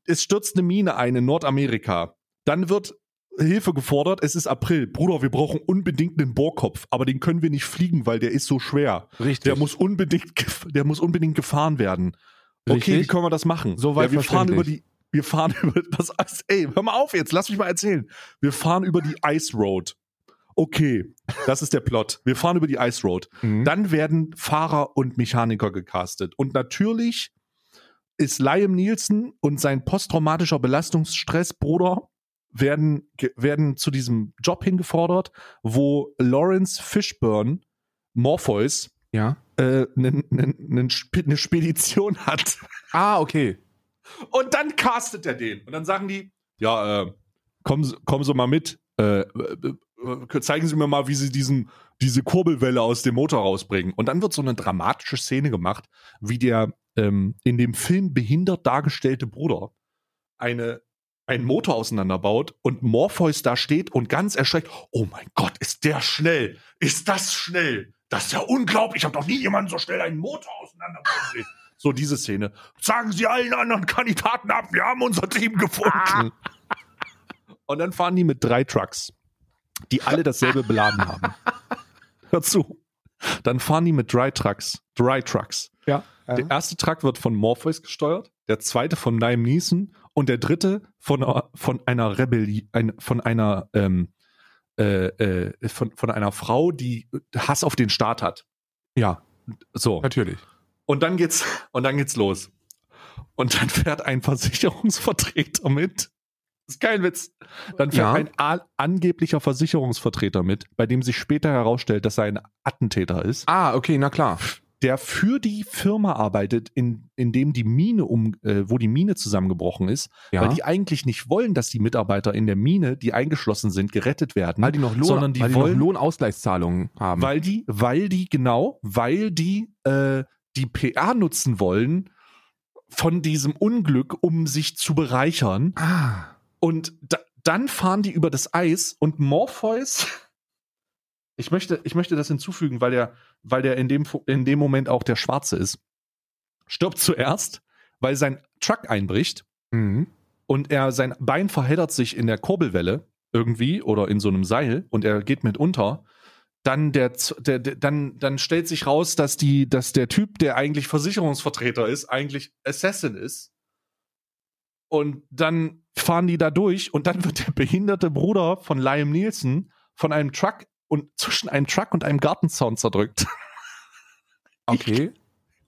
es stürzt eine Mine ein in Nordamerika. Dann wird Hilfe gefordert. Es ist April. Bruder, wir brauchen unbedingt einen Bohrkopf, aber den können wir nicht fliegen, weil der ist so schwer. Richtig. Der muss unbedingt, der muss unbedingt gefahren werden. Okay, Richtig. wie können wir das machen? Soweit ja, wir fahren über die, wir fahren über das, Eis- ey, hör mal auf jetzt, lass mich mal erzählen. Wir fahren über die Ice Road. Okay, das ist der Plot. Wir fahren über die Ice Road. Mhm. Dann werden Fahrer und Mechaniker gecastet. Und natürlich ist Liam Nielsen und sein posttraumatischer Belastungsstressbruder werden, werden zu diesem Job hingefordert, wo Lawrence Fishburne, Morpheus, ja. äh, nen- nen Spe- eine Spedition hat. Ah, okay. Und dann castet er den. Und dann sagen die, ja, äh, kommen, Sie- kommen Sie mal mit. Äh, äh, zeigen Sie mir mal, wie Sie diesen, diese Kurbelwelle aus dem Motor rausbringen. Und dann wird so eine dramatische Szene gemacht, wie der ähm, in dem Film behindert dargestellte Bruder eine, einen Motor auseinanderbaut und Morpheus da steht und ganz erschreckt, oh mein Gott, ist der schnell? Ist das schnell? Das ist ja unglaublich. Ich habe doch nie jemanden so schnell einen Motor auseinanderbauen sehen. So diese Szene. Sagen Sie allen anderen Kandidaten ab, wir haben unser Team gefunden. Und dann fahren die mit drei Trucks, die alle dasselbe beladen haben. Hör zu. Dann fahren die mit drei Trucks. Drei Trucks. Ja. Der erste Truck wird von Morpheus gesteuert, der zweite von Liam Neeson und der dritte von einer, von einer Rebellie, ein, von einer ähm, äh, äh, von, von einer Frau, die Hass auf den Staat hat. Ja, So. natürlich. Und dann geht's, und dann geht's los. Und dann fährt ein Versicherungsvertreter mit. Ist kein Witz. Dann fährt Ja. ein angeblicher Versicherungsvertreter mit, bei dem sich später herausstellt, dass er ein Attentäter ist, Ah, okay, na klar. der für die Firma arbeitet, in, in dem die Mine um, äh, wo die Mine zusammengebrochen ist, Ja. weil die eigentlich nicht wollen, dass die Mitarbeiter in der Mine, die eingeschlossen sind, gerettet werden. weil die noch, Lohn, sondern die weil die wollen, noch Lohnausgleichszahlungen haben. weil die, weil die, genau, weil die äh, die PR nutzen wollen von diesem Unglück, um sich zu bereichern. ah. Und da, dann fahren die über das Eis und Morpheus. Ich möchte, ich möchte das hinzufügen, weil der, weil der in dem, in dem Moment auch der Schwarze ist. Stirbt zuerst, weil sein Truck einbricht Mhm. und er sein Bein verheddert sich in der Kurbelwelle irgendwie oder in so einem Seil und er geht mit unter. Dann der, der, der dann dann stellt sich raus, dass die dass der Typ, der eigentlich Versicherungsvertreter ist, eigentlich Assassin ist. Und dann fahren die da durch und dann wird der behinderte Bruder von Liam Nielsen von einem Truck und zwischen einem Truck und einem Gartenzaun zerdrückt. Okay.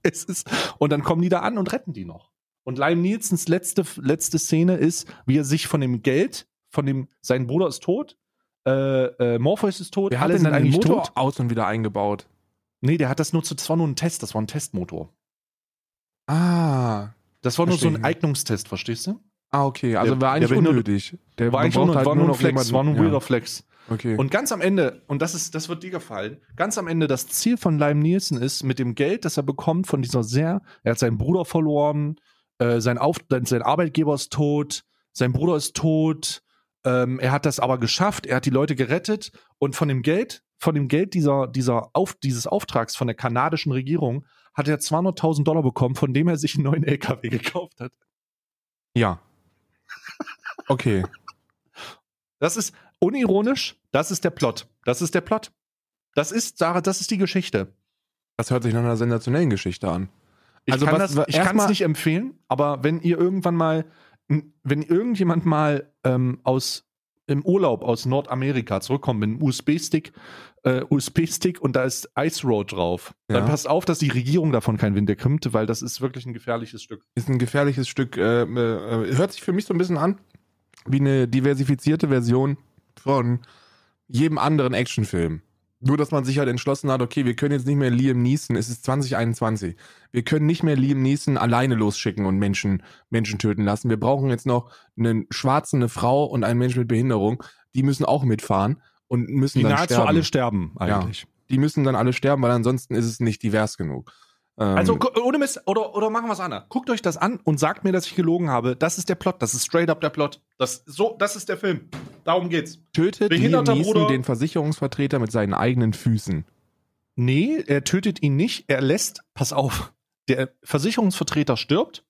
Es ist, und dann kommen die da an und retten die noch. Und Liam Nielsens letzte, letzte Szene ist, wie er sich von dem Geld, von dem, sein Bruder ist tot, äh, äh, Morpheus ist tot, Wer hat alle denn sind eigentlich Motor tot. aus und wieder eingebaut? Nee, der hat das nur zu, das war nur ein Test, das war ein Testmotor. Ah. Das war nur so ein. Eignungstest, verstehst du? Ah, okay. Also Der- war eigentlich der will nur- unnötig. Der War eigentlich nur, halt war nur ein Flex, jemanden- war nur ein ja. weirder Flex. Okay. Und ganz am Ende, und das ist, das wird dir gefallen, ganz am Ende das Ziel von Liam Nielsen ist, mit dem Geld, das er bekommt von dieser sehr, er hat seinen Bruder verloren, äh, sein, Auf, sein Arbeitgeber ist tot, sein Bruder ist tot, ähm, er hat das aber geschafft, er hat die Leute gerettet und von dem Geld, von dem Geld dieser, dieser Auf, dieses Auftrags von der kanadischen Regierung hat er 200.000 Dollar bekommen, von dem er sich einen neuen LKW gekauft hat. ja. Okay. Das ist unironisch, das ist der Plot. Das ist der Plot. Das ist, Sarah, das ist die Geschichte. Das hört sich nach einer sensationellen Geschichte an. Ich Also kann es nicht empfehlen, aber wenn ihr irgendwann mal, wenn irgendjemand mal ähm, aus im Urlaub aus Nordamerika zurückkommt mit einem USB-Stick, äh, USB-Stick und da ist Ice Road drauf, dann Ja. passt auf, dass die Regierung davon keinen Wind erkrimmt, weil das ist wirklich ein gefährliches Stück. Ist ein gefährliches Stück. Äh, äh, hört sich für mich so ein bisschen an, wie eine diversifizierte Version von jedem anderen Actionfilm. Nur, dass man sich halt entschlossen hat, okay, wir können jetzt nicht mehr Liam Neeson, es ist 2021. Wir können nicht mehr Liam Neeson alleine losschicken und Menschen, Menschen töten lassen. Wir brauchen jetzt noch einen Schwarzen, eine Frau und einen Mensch mit Behinderung. Die müssen auch mitfahren und müssen Die dann nahezu sterben. alle sterben eigentlich. die müssen dann alle sterben, weil ansonsten ist es nicht divers genug. Ähm, Also ohne Mist, oder, oder machen wir es anders. Guckt euch das an und sagt mir, dass ich gelogen habe. Das ist der Plot, das ist straight up der Plot. Das, so, das ist der Film. Darum geht's. tötet Liam behinderter Neeson Bruder- den Versicherungsvertreter mit seinen eigenen Füßen. Nee, er tötet ihn nicht. Er lässt, pass auf, der Versicherungsvertreter stirbt,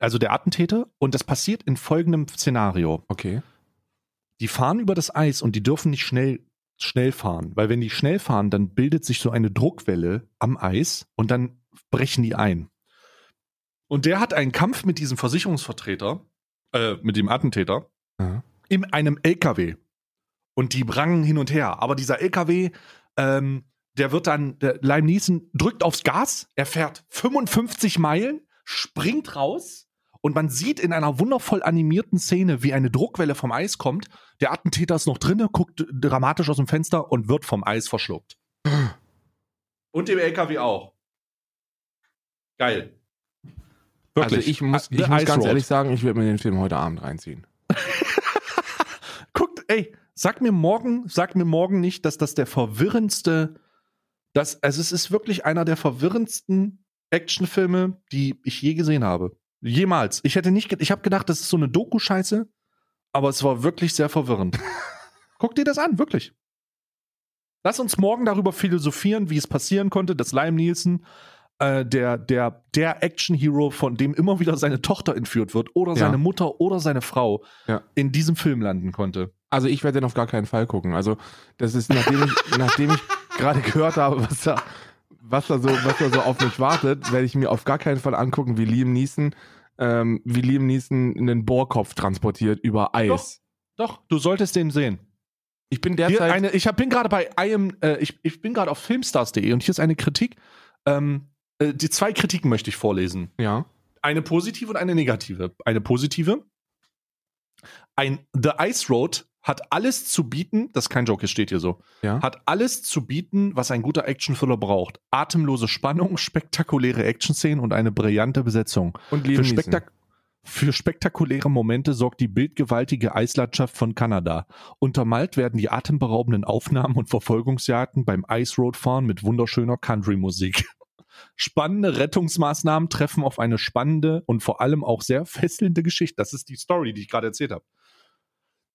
also der Attentäter, und das passiert in folgendem Szenario. Okay. Die fahren über das Eis und die dürfen nicht schnell, schnell fahren, weil wenn die schnell fahren, dann bildet sich so eine Druckwelle am Eis und dann brechen die ein. Und der hat einen Kampf mit diesem Versicherungsvertreter, äh, mit dem Attentäter, Ja. In einem LKW. Und die brangen hin und her. Aber dieser LKW, ähm, der wird dann, der Lime Neeson drückt aufs Gas, er fährt 55 Meilen, springt raus und man sieht in einer wundervoll animierten Szene, wie eine Druckwelle vom Eis kommt. Der Attentäter ist noch drinne, guckt dramatisch aus dem Fenster und wird vom Eis verschluckt. Und dem LKW auch. Geil. Also ich muss, The ich muss ganz ehrlich sagen, ich werde mir den Film heute Abend reinziehen. Ey, sag mir morgen, sag mir morgen nicht, dass das der verwirrendste, das, also es ist wirklich einer der verwirrendsten Actionfilme, die ich je gesehen habe. Jemals. Ich hätte nicht, ich habe gedacht, das ist so eine Doku-Scheiße, aber es war wirklich sehr verwirrend. Guck dir das an, wirklich. Lass uns morgen darüber philosophieren, wie es passieren konnte, dass Lime Nielsen, äh, der, der, der Action-Hero, von dem immer wieder seine Tochter entführt wird, oder Ja. seine Mutter oder seine Frau, Ja. in diesem Film landen konnte. Also ich werde den auf gar keinen Fall gucken. Also das ist, nachdem ich, nachdem ich gerade gehört habe, was da, was da so, was da so auf mich wartet, werde ich mir auf gar keinen Fall angucken, wie Liam Neeson, ähm, wie Liam Neeson einen Bohrkopf transportiert über Eis. Doch, du solltest den sehen. Ich bin derzeit. eine, ich hab, bin gerade bei IM, äh, ich, ich bin gerade auf filmstars.de und hier ist eine Kritik. Ähm, äh, die zwei Kritiken möchte ich vorlesen. ja. Eine positive und eine negative. Eine positive. Ein The Ice Road hat alles zu bieten, das ist kein Joke, es steht hier so, Ja. hat alles zu bieten, was ein guter Actionthriller braucht. Atemlose Spannung, spektakuläre Action-Szenen und eine brillante Besetzung. Und Für, Liam Neeson. spektak für spektakuläre Momente sorgt die bildgewaltige Eislandschaft von Kanada. Untermalt werden die atemberaubenden Aufnahmen und Verfolgungsjagden beim Ice Road fahren mit wunderschöner Country-Musik. Spannende Rettungsmaßnahmen treffen auf eine spannende und vor allem auch sehr fesselnde Geschichte. Das ist die Story, die ich gerade erzählt habe.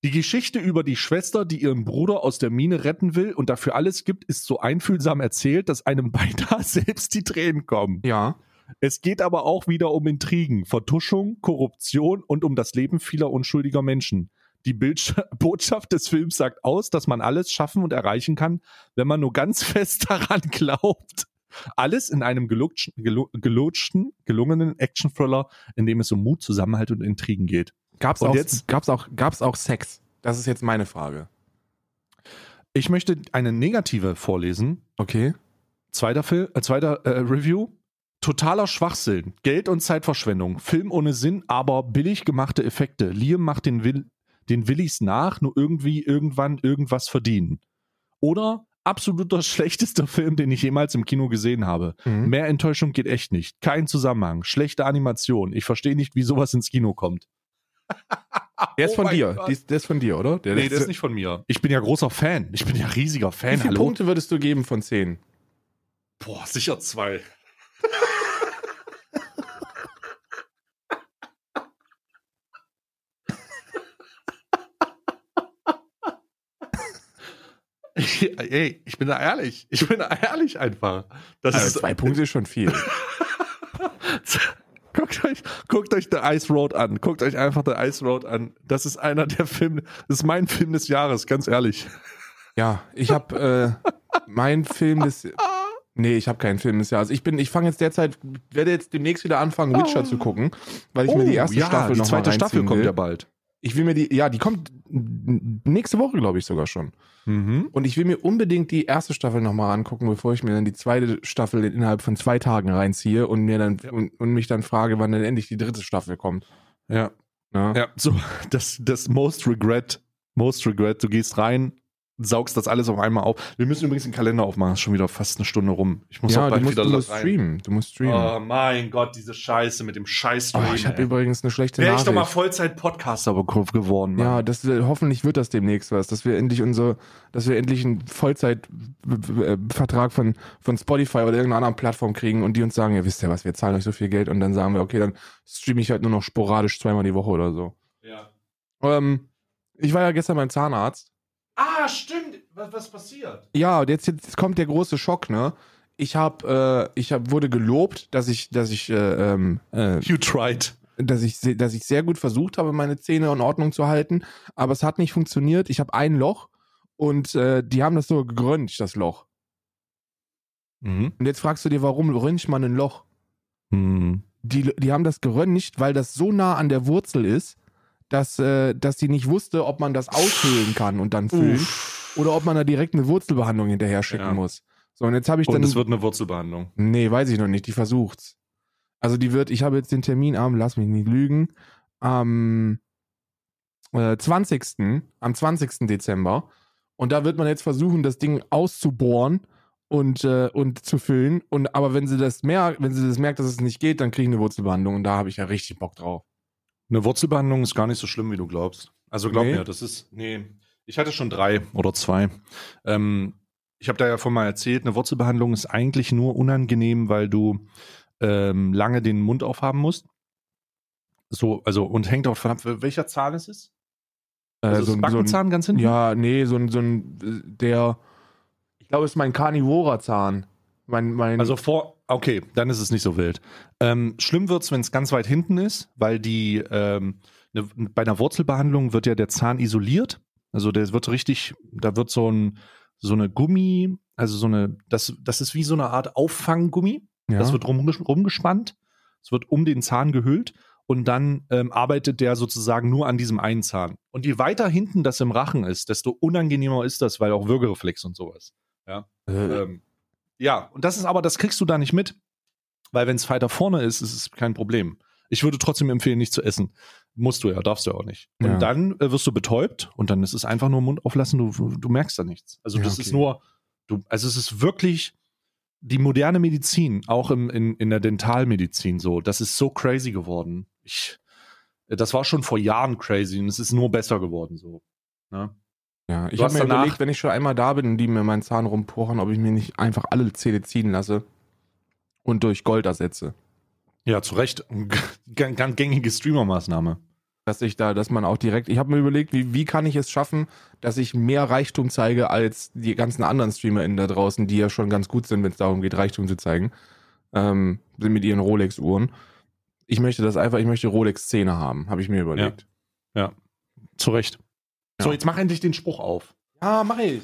Die Geschichte über die Schwester, die ihren Bruder aus der Mine retten will und dafür alles gibt, ist so einfühlsam erzählt, dass einem beinahe selbst die Tränen kommen. Ja. Es geht aber auch wieder um Intrigen, Vertuschung, Korruption und um das Leben vieler unschuldiger Menschen. Die Bildsch Botschaft des Films sagt aus, dass man alles schaffen und erreichen kann, wenn man nur ganz fest daran glaubt. Alles in einem gelutschten, gelu gelutschten gelungenen Action-Thriller, in dem es um Mut, Zusammenhalt und Intrigen geht. Gab's Und auch, jetzt- gab's auch, gab's auch Sex? Das ist jetzt meine Frage. Ich möchte eine negative vorlesen. Okay. Zweiter, Film, äh, zweiter äh, Review. Totaler Schwachsinn. Geld- und Zeitverschwendung. Film ohne Sinn, aber billig gemachte Effekte. Liam macht den, Will den Willis nach, nur irgendwie irgendwann irgendwas verdienen. Oder absoluter schlechtester Film, den ich jemals im Kino gesehen habe. Mhm. Mehr Enttäuschung geht echt nicht. Kein Zusammenhang. Schlechte Animation. Ich verstehe nicht, wie sowas ins Kino kommt. Der ist Oh von dir. Gott. Der ist von dir, oder? Der Nee, das ist nicht von mir. Ich bin ja großer Fan. Ich bin ja riesiger Wie Fan. viele Hallo? Punkte würdest du geben von 10? Boah, sicher zwei. Ey, ich bin da ehrlich. Ich bin da ehrlich einfach. Das Also ist, zwei Punkte ist schon viel. guckt euch, guckt euch The Ice Road an. Guckt euch einfach The Ice Road an. Das ist einer der Filme, das ist mein Film des Jahres, ganz ehrlich. Ja, ich habe äh, mein Film des Nee, ich habe keinen Film des Jahres. Ich bin ich fange jetzt derzeit werde jetzt demnächst wieder anfangen Witcher zu gucken, weil ich mir die erste Oh, ja, Staffel die noch zweite mal Staffel kommt will. ja bald. Ich will mir die ja, die kommt nächste Woche, glaube ich sogar schon. Mhm. Und ich will mir unbedingt die erste Staffel nochmal angucken, bevor ich mir dann die zweite Staffel innerhalb von zwei Tagen reinziehe und mir dann und, und mich dann frage, wann denn endlich die dritte Staffel kommt. Ja. Ja. Ja, so, das, das Most Regret, Most Regret, du gehst rein, saugst das alles auf einmal auf. Wir müssen übrigens den Kalender aufmachen, ist schon wieder fast eine Stunde rum. Ich muss Ja, auch du bald musst, wieder du musst rein. streamen. Du musst streamen. Oh mein Gott, diese Scheiße mit dem Scheiß-Stream. Oh, ich habe übrigens eine schlechte Wäre ich Nachricht. doch mal Vollzeit-Podcaster geworden, Mann. ja, das, äh, hoffentlich wird das demnächst was, dass wir endlich unser, dass wir endlich einen Vollzeitvertrag von, von Spotify oder irgendeiner anderen Plattform kriegen und die uns sagen, ja wisst ihr was, wir zahlen euch so viel Geld und dann sagen wir, okay, dann streame ich halt nur noch sporadisch zweimal die Woche oder so. Ja. Ähm, ich war ja gestern beim Zahnarzt. Ah, stimmt. Was, was passiert? Ja, und jetzt, jetzt kommt der große Schock, ne? Ich habe, äh, ich hab, wurde gelobt, dass ich, dass ich, äh, ähm, äh, You tried. dass ich, dass ich sehr gut versucht habe, meine Zähne in Ordnung zu halten, aber es hat nicht funktioniert. Ich habe ein Loch und äh, die haben das so geröntgt, das Loch. Mhm. Und jetzt fragst du dir, warum röntgt man ein Loch? Mhm. Die, die haben das geröntgt, weil das so nah an der Wurzel ist, dass, äh, dass die nicht wusste, ob man das aushöhlen kann und dann füllen Uff. oder ob man da direkt eine Wurzelbehandlung hinterher schicken Ja. muss. So, und jetzt habe ich Und dann. es wird eine Wurzelbehandlung. Nee, weiß ich noch nicht. Die versucht's. Also die wird, ich habe jetzt den Termin am, lass mich nicht lügen, am äh, 20. am 20. Dezember. Und da wird man jetzt versuchen, das Ding auszubohren und, äh, und zu füllen. Und aber wenn sie das merkt, wenn sie das merkt, dass es nicht geht, dann kriege ich eine Wurzelbehandlung und da habe ich ja richtig Bock drauf. Eine Wurzelbehandlung ist gar nicht so schlimm, wie du glaubst. Also glaub Nee? mir, das ist, nee, ich hatte schon drei oder zwei. Ähm, ich habe da ja von mal erzählt, eine Wurzelbehandlung ist eigentlich nur unangenehm, weil du ähm, lange den Mund aufhaben musst. So, also, und hängt auch von ab, welcher Zahn es ist? Äh, Also so, das ein- so ein, Backenzahn ganz hinten? ja, nee, so ein, so ein, äh, der, ich glaube, es ist mein Karnivorer-Zahn. Mein, mein, Also vor, okay, dann ist es nicht so wild. Ähm, schlimm wird's, wenn es ganz weit hinten ist, weil die ähm, ne, bei einer Wurzelbehandlung wird ja der Zahn isoliert. Also der wird richtig, da wird so ein so eine Gummi, also so eine, das, das ist wie so eine Art Auffanggummi. ja. Das wird rum, rumgespannt, es wird um den Zahn gehüllt und dann ähm, arbeitet der sozusagen nur an diesem einen Zahn. Und je weiter hinten das im Rachen ist, desto unangenehmer ist das, weil auch Würgereflex und sowas. äh, Ähm, ja, und das ist aber, das kriegst du da nicht mit, weil wenn es weiter vorne ist, ist es kein Problem. Ich würde trotzdem empfehlen, nicht zu essen. Musst du ja, darfst du ja auch nicht. Und Ja. dann äh, wirst du betäubt und dann ist es einfach nur Mund auflassen, du, du merkst da nichts. Also Ja, das okay. ist nur, du, also es ist wirklich die moderne Medizin, auch im, in, in der Dentalmedizin so, das ist so crazy geworden. Ich, äh, das war schon vor Jahren crazy und es ist nur besser geworden so. Ne? Ja, ich habe mir überlegt, wenn ich schon einmal da bin und die mir meinen Zahn rumpochen, ob ich mir nicht einfach alle Zähne ziehen lasse und durch Gold ersetze. Ja, zu Recht. Ganz, gängige Streamer-Maßnahme. Dass ich da, dass man auch direkt, ich habe mir überlegt, wie, wie kann ich es schaffen, dass ich mehr Reichtum zeige als die ganzen anderen StreamerInnen da draußen, die ja schon ganz gut sind, wenn es darum geht, Reichtum zu zeigen, ähm, sind mit ihren Rolex-Uhren. Ich möchte das einfach, ich möchte Rolex-Zähne haben, habe ich mir überlegt. Zu Recht. Ja. So, jetzt mach endlich den Spruch auf. Ja, mache ich.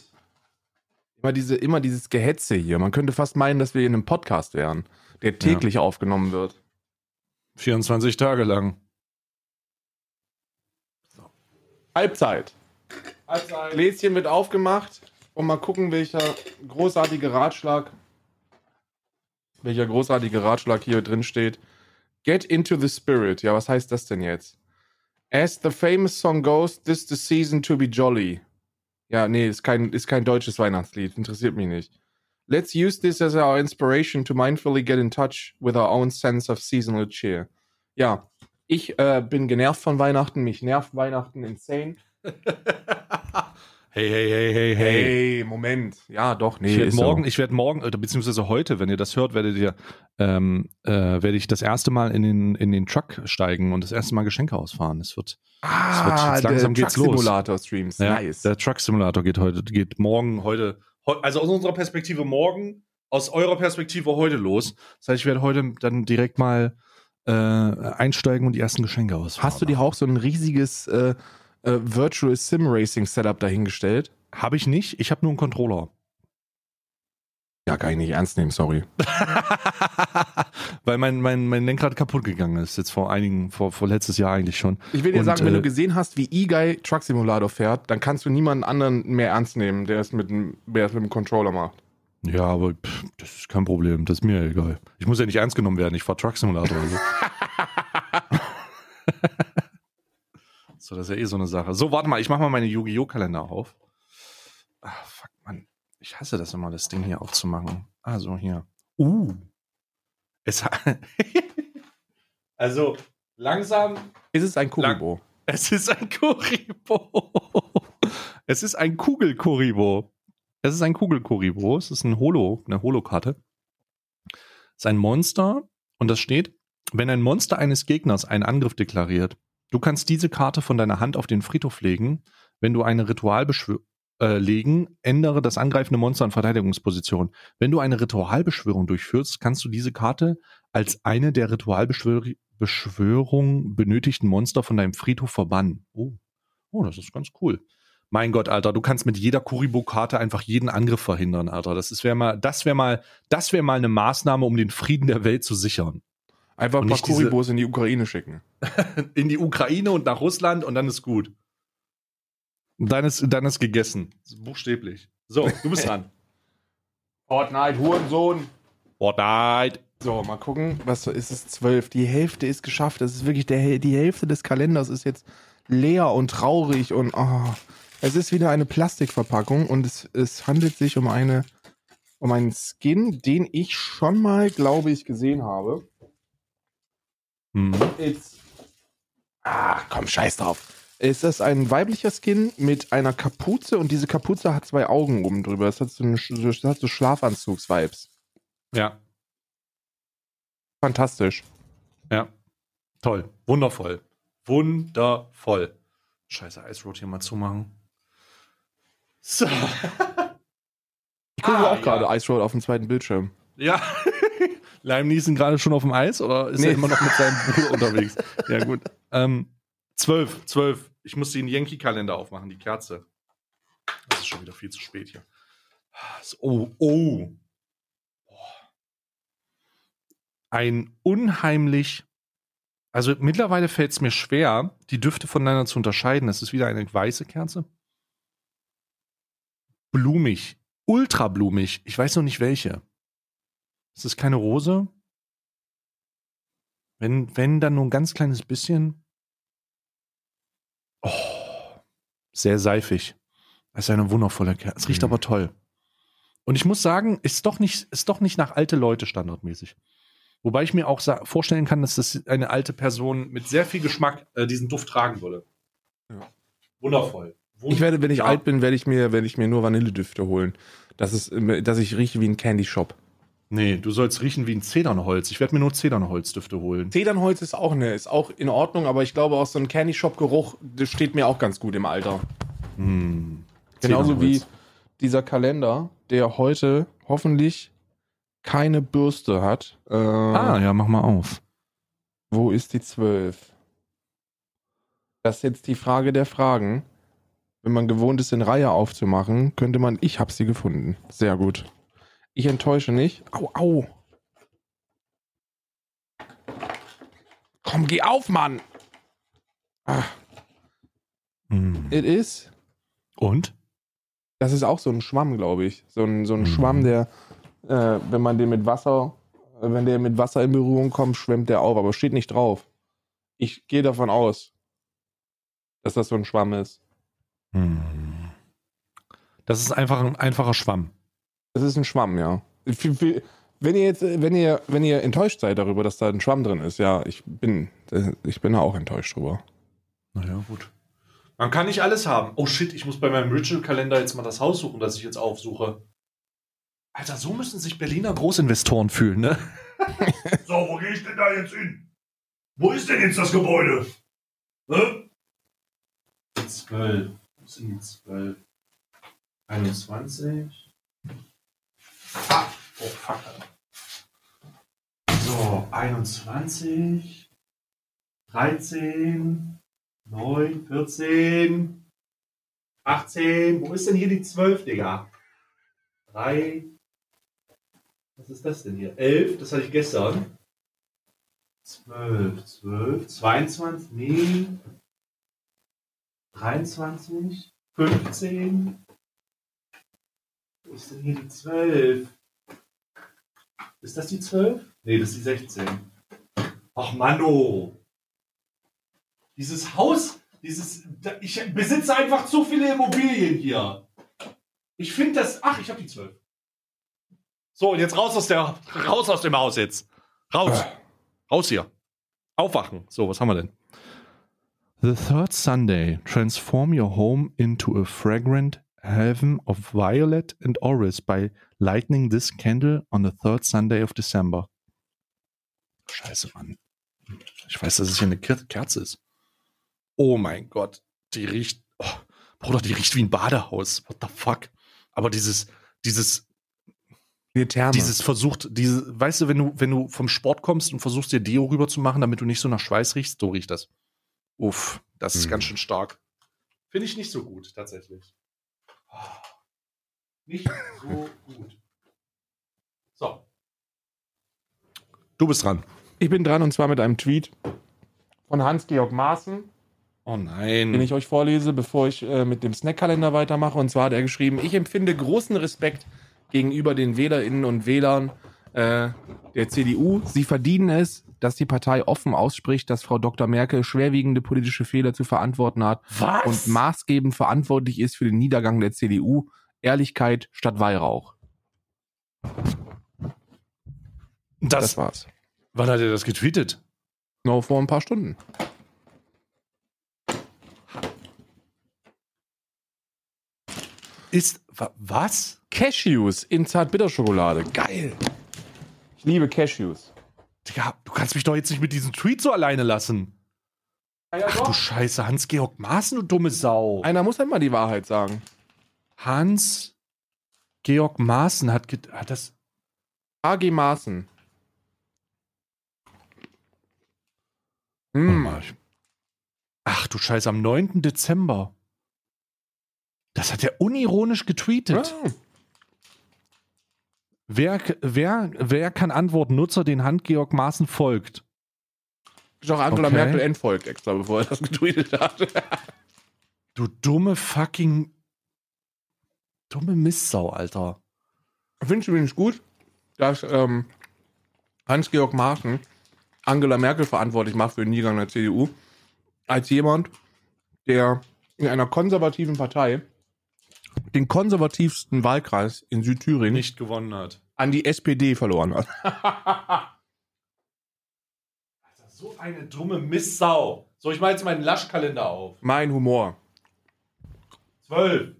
Immer, diese, immer dieses Gehetze hier. Man könnte fast meinen, dass wir in einem Podcast wären, der täglich aufgenommen wird. 24 Tage lang. Halbzeit. Halbzeit. Gläschen wird aufgemacht und mal gucken, welcher großartige Ratschlag, welcher großartige Ratschlag hier drin steht. Get into the spirit. Ja, was heißt das denn jetzt? As the famous song goes, this the season to be jolly. Ja, nee, ist kein, ist kein deutsches Weihnachtslied. Interessiert mich nicht. Let's use this as our inspiration to mindfully get in touch with our own sense of seasonal cheer. Ja, ich äh, bin genervt von Weihnachten. Mich nervt Weihnachten insane. Hey, hey, hey, hey, hey. Hey, Moment. Ja, doch, nee. Ich werde morgen, so. ich werde morgen, oder beziehungsweise heute, wenn ihr das hört, werdet ihr, ähm, äh, werde ich das erste Mal in den, in den Truck steigen und das erste Mal Geschenke ausfahren. Es wird, ah, wird jetzt langsam der geht's los. Truck-Simulator-Streams. ja, Nice. der Truck Simulator geht heute, geht morgen, heute, heu- also aus unserer Perspektive morgen, aus eurer Perspektive heute los. Das heißt, ich werde heute dann direkt mal äh, einsteigen und die ersten Geschenke ausfahren. Hast du dir auch so ein riesiges äh, äh, Virtual Sim Racing Setup dahingestellt? Habe ich nicht, ich habe nur einen Controller. Ja, kann ich nicht ernst nehmen, sorry. Weil mein, mein, mein Lenkrad kaputt gegangen ist, jetzt vor einigen, vor, vor letztes Jahr eigentlich schon. Ich will dir Und, sagen, wenn äh, du gesehen hast, wie E-Guy Truck Simulator fährt, dann kannst du niemanden anderen mehr ernst nehmen, der es mit dem, der es mit dem Controller macht. Ja, aber pff, das ist kein Problem, das ist mir egal. Ich muss ja nicht ernst genommen werden, ich fahr Truck Simulator. Also. So, das ist ja eh so eine Sache. So, warte mal, ich mach mal meine Yu-Gi-Oh! Kalender auf. Ah, fuck, Mann. Ich hasse das immer, das Ding hier aufzumachen. Also hier. Uh. Es also, langsam. Ist es ein Kuribo? Es ist ein Kuribo. Es ist ein Kugel-Kuribo. Es ist ein Kugel-Kuribo. Es ist ein Holo, eine Holokarte. Es ist ein Monster und das steht, wenn ein Monster eines Gegners einen Angriff deklariert, du kannst diese Karte von deiner Hand auf den Friedhof legen. Wenn du eine Ritualbeschwörung äh, legen, ändere das angreifende Monster in Verteidigungsposition. Wenn du eine Ritualbeschwörung durchführst, kannst du diese Karte als eine der Ritualbeschwörung benötigten Monster von deinem Friedhof verbannen. Oh. oh, das ist ganz cool. Mein Gott, Alter, du kannst mit jeder Kuribo-Karte einfach jeden Angriff verhindern, Alter. Das wäre mal, das wäre mal, das wäre mal eine Maßnahme, um den Frieden der Welt zu sichern. Einfach ein paar Kuribos in die Ukraine schicken. in die Ukraine und nach Russland und dann ist gut. Und dann ist, dann ist gegessen. Buchstäblich. So, du bist dran. Fortnite, Hurensohn. Fortnite. So, mal gucken. Was ist es? Zwölf. Die Hälfte ist geschafft. Das ist wirklich der, die Hälfte des Kalenders ist jetzt leer und traurig und oh. es ist wieder eine Plastikverpackung und es, es handelt sich um eine um einen Skin, den ich schon mal, glaube ich, gesehen habe. Hm. It's, ah, komm, scheiß drauf. Ist ein weiblicher Skin mit einer Kapuze und diese Kapuze hat zwei Augen oben drüber. Das hat so, eine, das hat so Schlafanzugs-Vibes. Ja. Fantastisch. Ja. Toll. Wundervoll. Wundervoll. Scheiße, Ice Road hier mal zumachen. So. Ich gucke ah, auch gerade ja. Ice Road auf dem zweiten Bildschirm. Ja. Lime Neeson gerade schon auf dem Eis oder ist nee. er immer noch mit seinem Bruder unterwegs? Ja, gut. Ähm, zwölf, zwölf. Ich muss den Yankee-Kalender aufmachen, die Kerze. Das ist schon wieder viel zu spät hier. Oh, oh. Ein unheimlich. Also mittlerweile fällt es mir schwer, die Düfte voneinander zu unterscheiden. Es ist wieder eine weiße Kerze. Blumig. Ultra blumig. Ich weiß noch nicht welche. Es ist keine Rose. Wenn, wenn dann nur ein ganz kleines bisschen. Oh, sehr seifig. Das ist eine wundervolle Kerze. Es riecht mhm. aber toll. Und ich muss sagen, ist doch nicht, ist doch nicht nach alte Leute standardmäßig. Wobei ich mir auch vorstellen kann, dass das eine alte Person mit sehr viel Geschmack äh, diesen Duft tragen würde. Ja. Wundervoll. Wundervoll. Ich werde, wenn ich ja. alt bin, werde ich mir, werde ich mir nur Vanilledüfte holen. Das ist, dass ich rieche wie ein Candy Shop. Nee, du sollst riechen wie ein Zedernholz. Ich werde mir nur Zedernholzdüfte holen. Zedernholz ist auch ne, ist auch in Ordnung, aber ich glaube auch so ein Candy Shop Geruch, das steht mir auch ganz gut im Alter. Hm. Genauso wie dieser Kalender, der heute hoffentlich keine Bürste hat. Äh, ah, ja, mach mal auf. Wo ist die 12? Das ist jetzt die Frage der Fragen. Wenn man gewohnt ist, in Reihe aufzumachen, könnte man. Ich habe sie gefunden. Sehr gut. Ich enttäusche nicht. Au, au. Komm, geh auf, Mann. Ah. Hm. It is. Und? Das ist auch so ein Schwamm, glaube ich. So ein, so ein hm. Schwamm, der, äh, wenn man den mit Wasser, äh, wenn der mit Wasser in Berührung kommt, schwemmt der auf, aber steht nicht drauf. Ich gehe davon aus, dass das so ein Schwamm ist. Hm. Das ist einfach ein einfacher Schwamm. Es ist ein Schwamm, ja. Wenn ihr jetzt, wenn ihr, wenn ihr enttäuscht seid darüber, dass da ein Schwamm drin ist, ja, ich bin, ich bin da auch enttäuscht drüber. Naja, gut. Man kann nicht alles haben. Oh shit, ich muss bei meinem Ritual-Kalender jetzt mal das Haus suchen, das ich jetzt aufsuche. Alter, so müssen sich Berliner Großinvestoren fühlen, ne? so, wo gehe ich denn da jetzt hin? Wo ist denn jetzt das Gebäude? Ne? 12. Wo sind die 12? 21. Ah, oh fuck. So, 21, 13, 9, 14, 18. Wo ist denn hier die 12, Digga? 3. Was ist das denn hier? 11, das hatte ich gestern. 12, 12, 22, nee. 23, 15, wo ist denn hier die 12? Ist das die 12? Nee, das ist die 16. Ach, Mano. Dieses Haus, Dieses, ich besitze einfach zu viele Immobilien hier. Ich finde das. Ach, ich habe die zwölf. So, und jetzt raus aus der, raus aus dem Haus jetzt. Raus. Raus hier. Aufwachen. So, was haben wir denn? The third Sunday, transform your home into a fragrant heaven of violet and orris by lighting this candle on the third Sunday of December. Scheiße, Mann. Ich weiß, dass es hier eine Ker- Kerze ist. Oh mein Gott. Die riecht. Oh, Bruder, die riecht wie ein Badehaus. What the fuck? Aber dieses, dieses, Die Therme. dieses versucht, diese, weißt du, wenn du, wenn du vom Sport kommst und versuchst dir Deo rüber zu machen, damit du nicht so nach Schweiß riechst, so riecht das. Uff, das ist Mhm. ganz schön stark. Finde ich nicht so gut, tatsächlich. Ah, Nicht so gut. So. Du bist dran. ich bin dran und zwar mit einem Tweet von Hans-Georg Maaßen, Oh nein. den ich euch vorlese, bevor ich äh, mit dem Snackkalender weitermache. Und zwar hat er geschrieben, ich empfinde großen Respekt gegenüber den Wählerinnen und Wählern äh, der CDU. Sie verdienen es, dass die Partei offen ausspricht, dass Frau Dr. Merkel schwerwiegende politische Fehler zu verantworten hat Was? und maßgebend verantwortlich ist für den Niedergang der CDU. Ehrlichkeit statt Weihrauch. das, Das war's. wann hat er das getweetet? Noch vor ein paar Stunden. Ist, wa- was? Cashews in Zartbitterschokolade. Geil. Ich liebe Cashews. Digga, du kannst mich doch jetzt nicht mit diesem Tweet so alleine lassen. Ach du Scheiße, Hans-Georg Maaßen, du dumme Sau. Einer muss halt mal die Wahrheit sagen. Hans-Georg Maaßen hat, hat das. AG Maaßen. Hm. Ach du Scheiße, am 9. Dezember. Das hat er unironisch getweetet. Ah. Wer, wer, wer kann antworten? Nutzer, den Hans-Georg Maaßen folgt. Ist auch Angela Okay. Merkel entfolgt extra, bevor er das getweetet hat. Du dumme fucking. Dumme Mistsau, Alter. Finde ich übrigens gut, dass ähm, Hans-Georg Maaßen Angela Merkel verantwortlich macht für den Niedergang der CDU, als jemand, der in einer konservativen Partei den konservativsten Wahlkreis in Südthüringen Nicht gewonnen hat. an die SPD verloren hat. So eine dumme Mistsau. So, ich mache jetzt meinen Laschkalender auf. Mein Humor. Zwölf.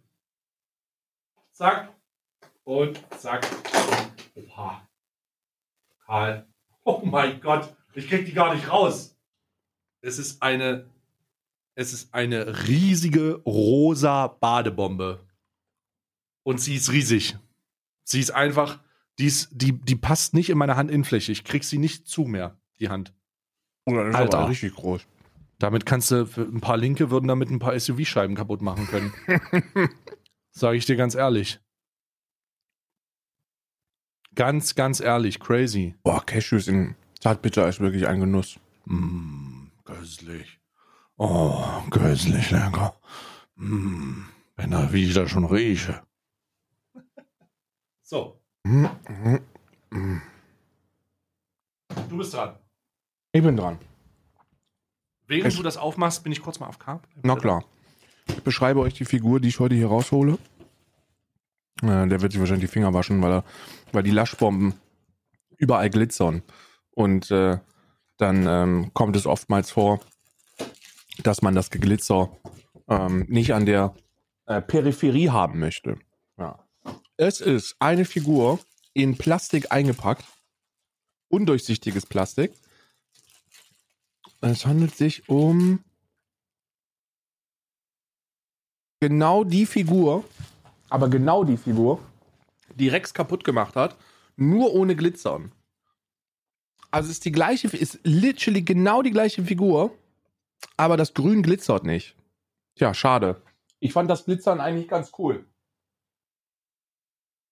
Zack. Und zack. Oha. Karl. Oh mein Gott. Ich krieg die gar nicht raus. Es ist eine. Es ist eine riesige rosa Badebombe. Und sie ist riesig. Sie ist einfach. Die, ist, die, die passt nicht in meine Handinnenfläche. Ich krieg sie nicht zu mehr, die Hand. Oder ist Alter. richtig groß. Damit kannst du, für ein paar Linke würden damit ein paar SUV-Scheiben kaputt machen können. Sage ich dir ganz ehrlich. Ganz, ganz ehrlich, crazy. Boah, Cashews in Zartbitter ist wirklich ein Genuss. Mm, köstlich. Oh, köstlich lecker. Mm, wenn er, wie ich das schon rieche. So, du bist dran. Ich bin dran. Während Es- du das aufmachst, bin ich kurz mal auf K. Na klar. Ich beschreibe euch die Figur, die ich heute hier raushole. Äh, der wird sich wahrscheinlich die Finger waschen, weil, er, weil die Laschbomben überall glitzern. Und äh, dann ähm, kommt es oftmals vor, dass man das Geglitzer ähm, nicht an der äh, Peripherie haben möchte. Es ist eine Figur in Plastik eingepackt. Undurchsichtiges Plastik. Es handelt sich um genau die Figur, aber genau die Figur, die Rex kaputt gemacht hat, nur ohne Glitzern. Also ist die gleiche, ist literally genau die gleiche Figur, aber das Grün glitzert nicht. Tja, schade. Ich fand das Glitzern eigentlich ganz cool.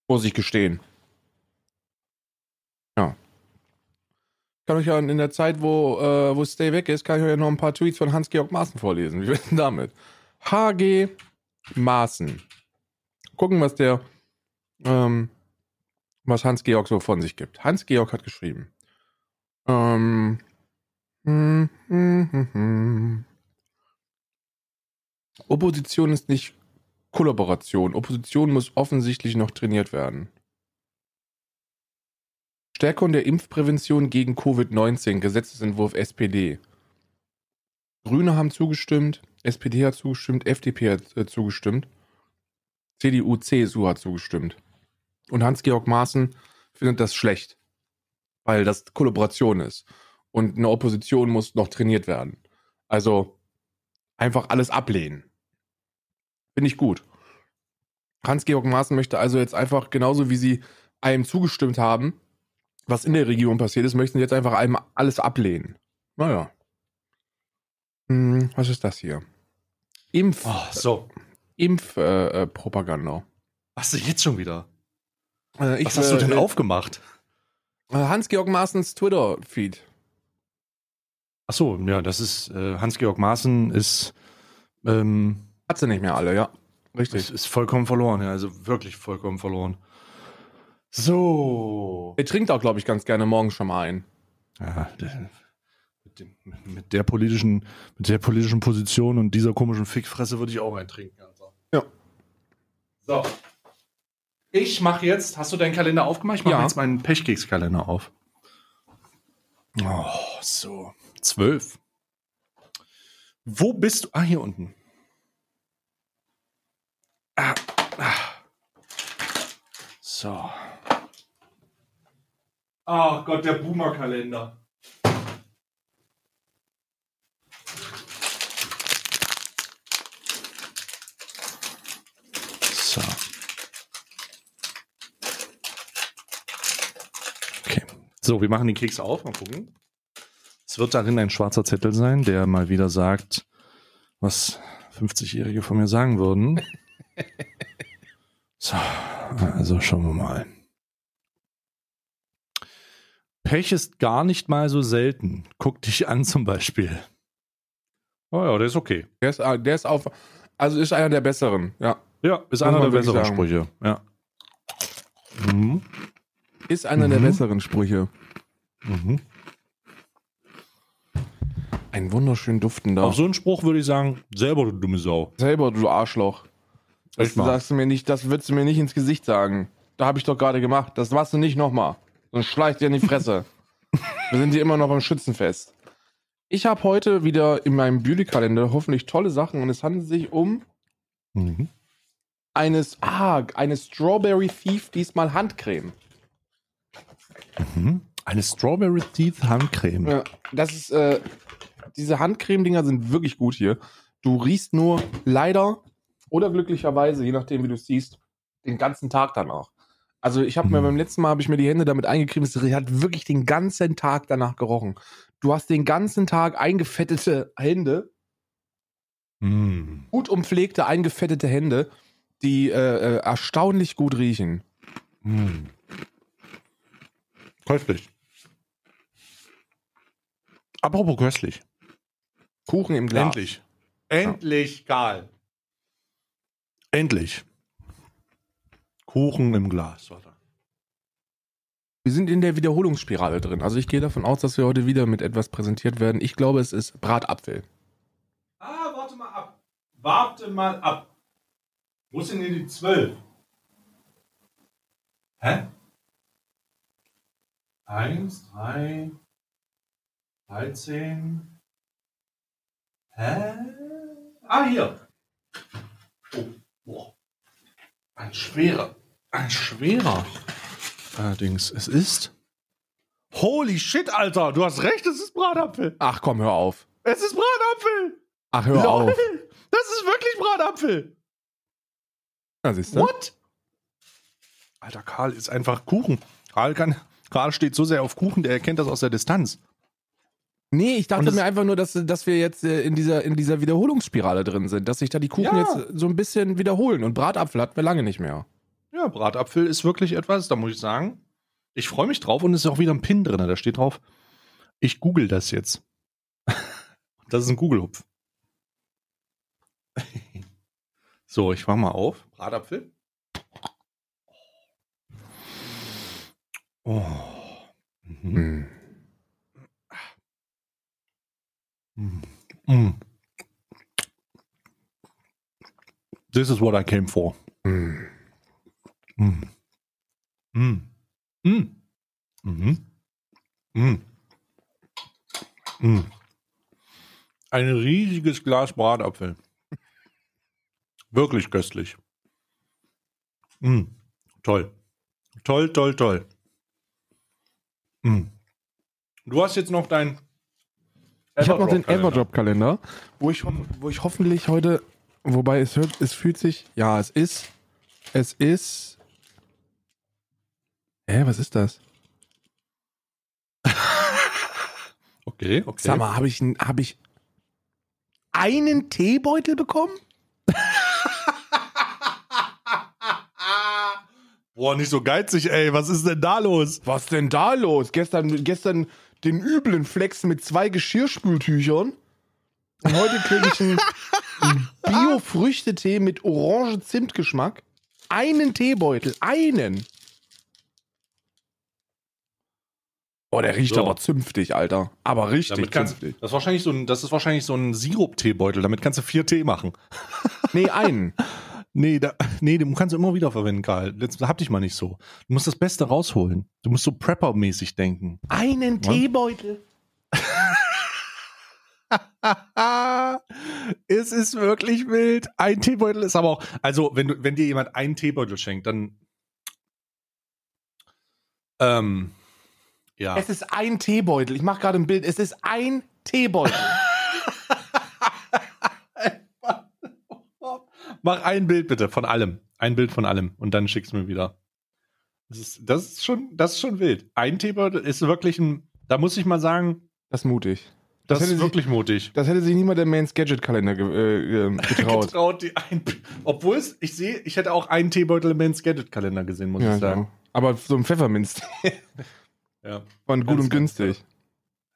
Muss ich gestehen. Ja. Ich kann euch ja in der Zeit, wo, äh, wo Stay weg ist, kann ich euch ja noch ein paar Tweets von Hans-Georg Maaßen vorlesen. Wie wär's denn damit? HG Maaßen. Gucken, was der, ähm, was Hans-Georg so von sich gibt. Hans-Georg hat geschrieben. Ähm, hm, hm, hm, hm. Opposition ist nicht Kollaboration. Opposition muss offensichtlich noch trainiert werden. Stärkung der Impfprävention gegen Covid-19, Gesetzesentwurf SPD. Grüne haben zugestimmt, SPD hat zugestimmt, FDP hat äh, zugestimmt, CDU, CSU hat zugestimmt. Und Hans-Georg Maaßen findet das schlecht, weil das Kollaboration ist. Und eine Opposition muss noch trainiert werden. Also einfach alles ablehnen. Finde ich gut. Hans-Georg Maaßen möchte also jetzt einfach, genauso wie sie einem zugestimmt haben, was in der Region passiert ist, möchten sie jetzt einfach einem alles ablehnen. Naja. Hm, was ist das hier? Impf, Oh, so. Impfpropaganda. Äh, äh, Propaganda. Was ist jetzt schon wieder? äh, ich, Was hast du denn äh, aufgemacht? äh, Hans-Georg Maaßens Twitter-Feed. Ach so, ja, das ist äh, Hans-Georg Maaßen ist, ähm, Hat sie nicht mehr alle, ja. Richtig. ist vollkommen verloren, ja, also wirklich vollkommen verloren. So. Er trinkt auch, glaube ich, ganz gerne morgens schon mal ein. Ja, mit, dem, mit der politischen, mit der politischen Position und dieser komischen Fickfresse würde ich auch eintrinken. Alter. Ja. So. Ich mache jetzt, hast du deinen Kalender aufgemacht? Ich mache Ja. jetzt meinen Pechkekskalender auf. Oh, so. Zwölf. Wo bist du? Ah, hier unten. Ah, ah. So. Ach Gott, der Boomer-Kalender. So. Okay. So, wir machen den Keks auf. Mal gucken. Es wird darin ein schwarzer Zettel sein, der mal wieder sagt, was 50-Jährige von mir sagen würden. So, also schauen wir mal. Pech ist gar nicht mal so selten. Guck dich an zum Beispiel. Oh ja, der ist okay. Der ist, äh, der ist auf, also ist einer der besseren, ja. Ja, ist einer der besseren sagen. Sprüche. Ja. Mhm. Ist einer der Mhm. besseren Sprüche. Mhm. Ein wunderschön duftender. Auf so einen Spruch würde ich sagen, selber du dumme Sau. Selber, du Arschloch. Das sagst du mir nicht, das würdest du mir nicht ins Gesicht sagen. Da habe ich doch gerade gemacht. Das machst du nicht nochmal. Sonst schleicht dir in die Fresse. Wir sind hier immer noch beim Schützenfest. Ich habe heute wieder in meinem Beauty-Kalender hoffentlich tolle Sachen und es handelt sich um Mhm. eines, ah, eine Strawberry Thief, diesmal Handcreme. Mhm. Eine Strawberry Teeth Handcreme. Ja, das ist, äh, diese Handcreme-Dinger sind wirklich gut hier. Du riechst nur leider oder glücklicherweise, je nachdem wie du es siehst, den ganzen Tag danach. Also ich habe mir Mhm. beim letzten Mal habe ich mir die Hände damit eingecremt, es hat wirklich den ganzen Tag danach gerochen. Du hast den ganzen Tag eingefettete Hände, Mhm. gut umpflegte, eingefettete Hände, die äh, äh, erstaunlich gut riechen. Mhm. Köstlich. Apropos köstlich. Kuchen im Glas. Endlich. Endlich, Karl. Endlich. Kuchen im Glas. Warte. Wir sind in der Wiederholungsspirale drin. Also ich gehe davon aus, dass wir heute wieder mit etwas präsentiert werden. Ich glaube, es ist Bratapfel. Ah, warte mal ab. Warte mal ab. Wo sind denn die zwölf? Hä? Eins, drei, dreizehn. Hä? Ah, hier. Oh. Ein schwerer. Ein schwerer. Allerdings, es ist. Holy shit, Alter! Du hast recht, es ist Bratapfel. Ach komm, hör auf. Es ist Bratapfel! Ach, hör Lol, auf. Das ist wirklich Bratapfel! Ja, siehst du? What? Alter, Karl ist einfach Kuchen. Karl, kann, Karl steht so sehr auf Kuchen, der erkennt das aus der Distanz. Nee, ich dachte mir einfach nur, dass, dass wir jetzt äh, in dieser, in dieser Wiederholungsspirale drin sind, dass sich da die Kuchen Ja. jetzt so ein bisschen wiederholen. Und Bratapfel hatten wir lange nicht mehr. Ja, Bratapfel ist wirklich etwas, da muss ich sagen, ich freue mich drauf und es ist auch wieder ein Pin drin, da steht drauf, ich google das jetzt. das ist ein Google-Hupf. so, ich mach mal auf. Bratapfel. Oh. Mhm. Hm. Mm. Mm. this is what I came for. Mm. Mm. Mm. Mm. Mhm. Mm. Mm. Ein riesiges Glas Bratapfel. Wirklich köstlich. Mm. Toll. Toll, toll, toll. Mm. Du hast jetzt noch dein. Ich habe noch den Everdrop-Kalender. Wo ich, wo ich hoffentlich heute, wobei es hört, es fühlt sich, ja, es ist, es ist, hä, was ist das? Okay, okay. Sag mal, habe ich, hab ich einen Teebeutel bekommen? Boah, nicht so geizig, ey. Was ist denn da los? Was denn da los? Gestern, gestern den üblen Flex mit zwei Geschirrspültüchern. Und heute kriege ich einen, einen Bio-Früchtetee mit Orange-Zimt-Geschmack. Einen Teebeutel, einen. Oh, der riecht So. aber zünftig, Alter. Aber richtig kannst, zünftig. das, ist wahrscheinlich so ein, das ist wahrscheinlich so ein Sirup-Teebeutel. Damit kannst du vier Tee machen. Nee, einen. Nee, da, nee, den kannst du immer wieder verwenden, Karl. Jetzt hab dich mal nicht so. Du musst das Beste rausholen. Du musst so Prepper-mäßig denken. Einen Teebeutel. es ist wirklich wild. Ein Teebeutel ist aber auch. Also, wenn, du, wenn dir jemand einen Teebeutel schenkt, dann. Ähm. Ja. Es ist ein Teebeutel. Ich mache gerade ein Bild. Es ist ein Teebeutel. Mach ein Bild bitte von allem. Ein Bild von allem und dann schick's mir wieder. Das ist, das ist schon, das ist schon wild. Ein Teebeutel ist wirklich ein, da muss ich mal sagen, Das ist mutig. das, hätte ist sich- wirklich mutig. Das hätte sich niemand der Mains Gadget Kalender ge äh, ähm, getraut. Getraut, die ein, obwohl es, ich sehe, ich hätte auch einen Teebeutel im Men's Gadget Kalender gesehen, muss ja, ich sagen. genau. Aber so ein Pfefferminz Ja. waren gut und günstig.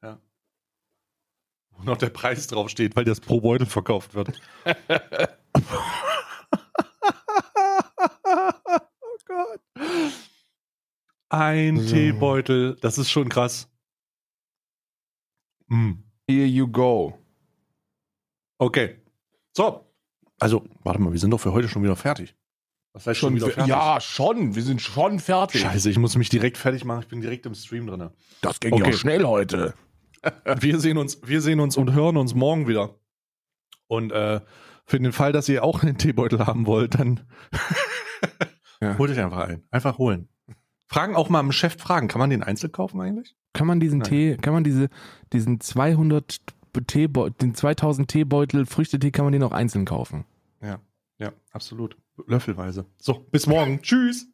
Wo noch der Preis draufsteht, weil das pro Beutel verkauft wird. Gott. Ein So. Teebeutel, das ist schon krass. Hm. Here you go. Okay. So. Also, warte mal, wir sind doch für heute schon wieder fertig. Was heißt schon, wieder fertig? ja, schon. Wir sind schon fertig. Scheiße, ich muss mich direkt fertig machen. Ich bin direkt im Stream drin. Das ging Okay. ja schnell heute. Wir sehen uns, wir sehen uns und hören uns morgen wieder. Und äh, für den Fall, dass ihr auch einen Teebeutel haben wollt, dann Ja. holt euch einfach einen. Einfach holen. Fragen auch mal im Chef fragen. Kann man den einzeln kaufen eigentlich? Kann man diesen Nein. Tee, kann man diese, diesen 200 Teebeutel, den 2000 Teebeutel Früchtetee, kann man den auch einzeln kaufen? Ja, ja, absolut. Löffelweise. So, bis morgen. Tschüss.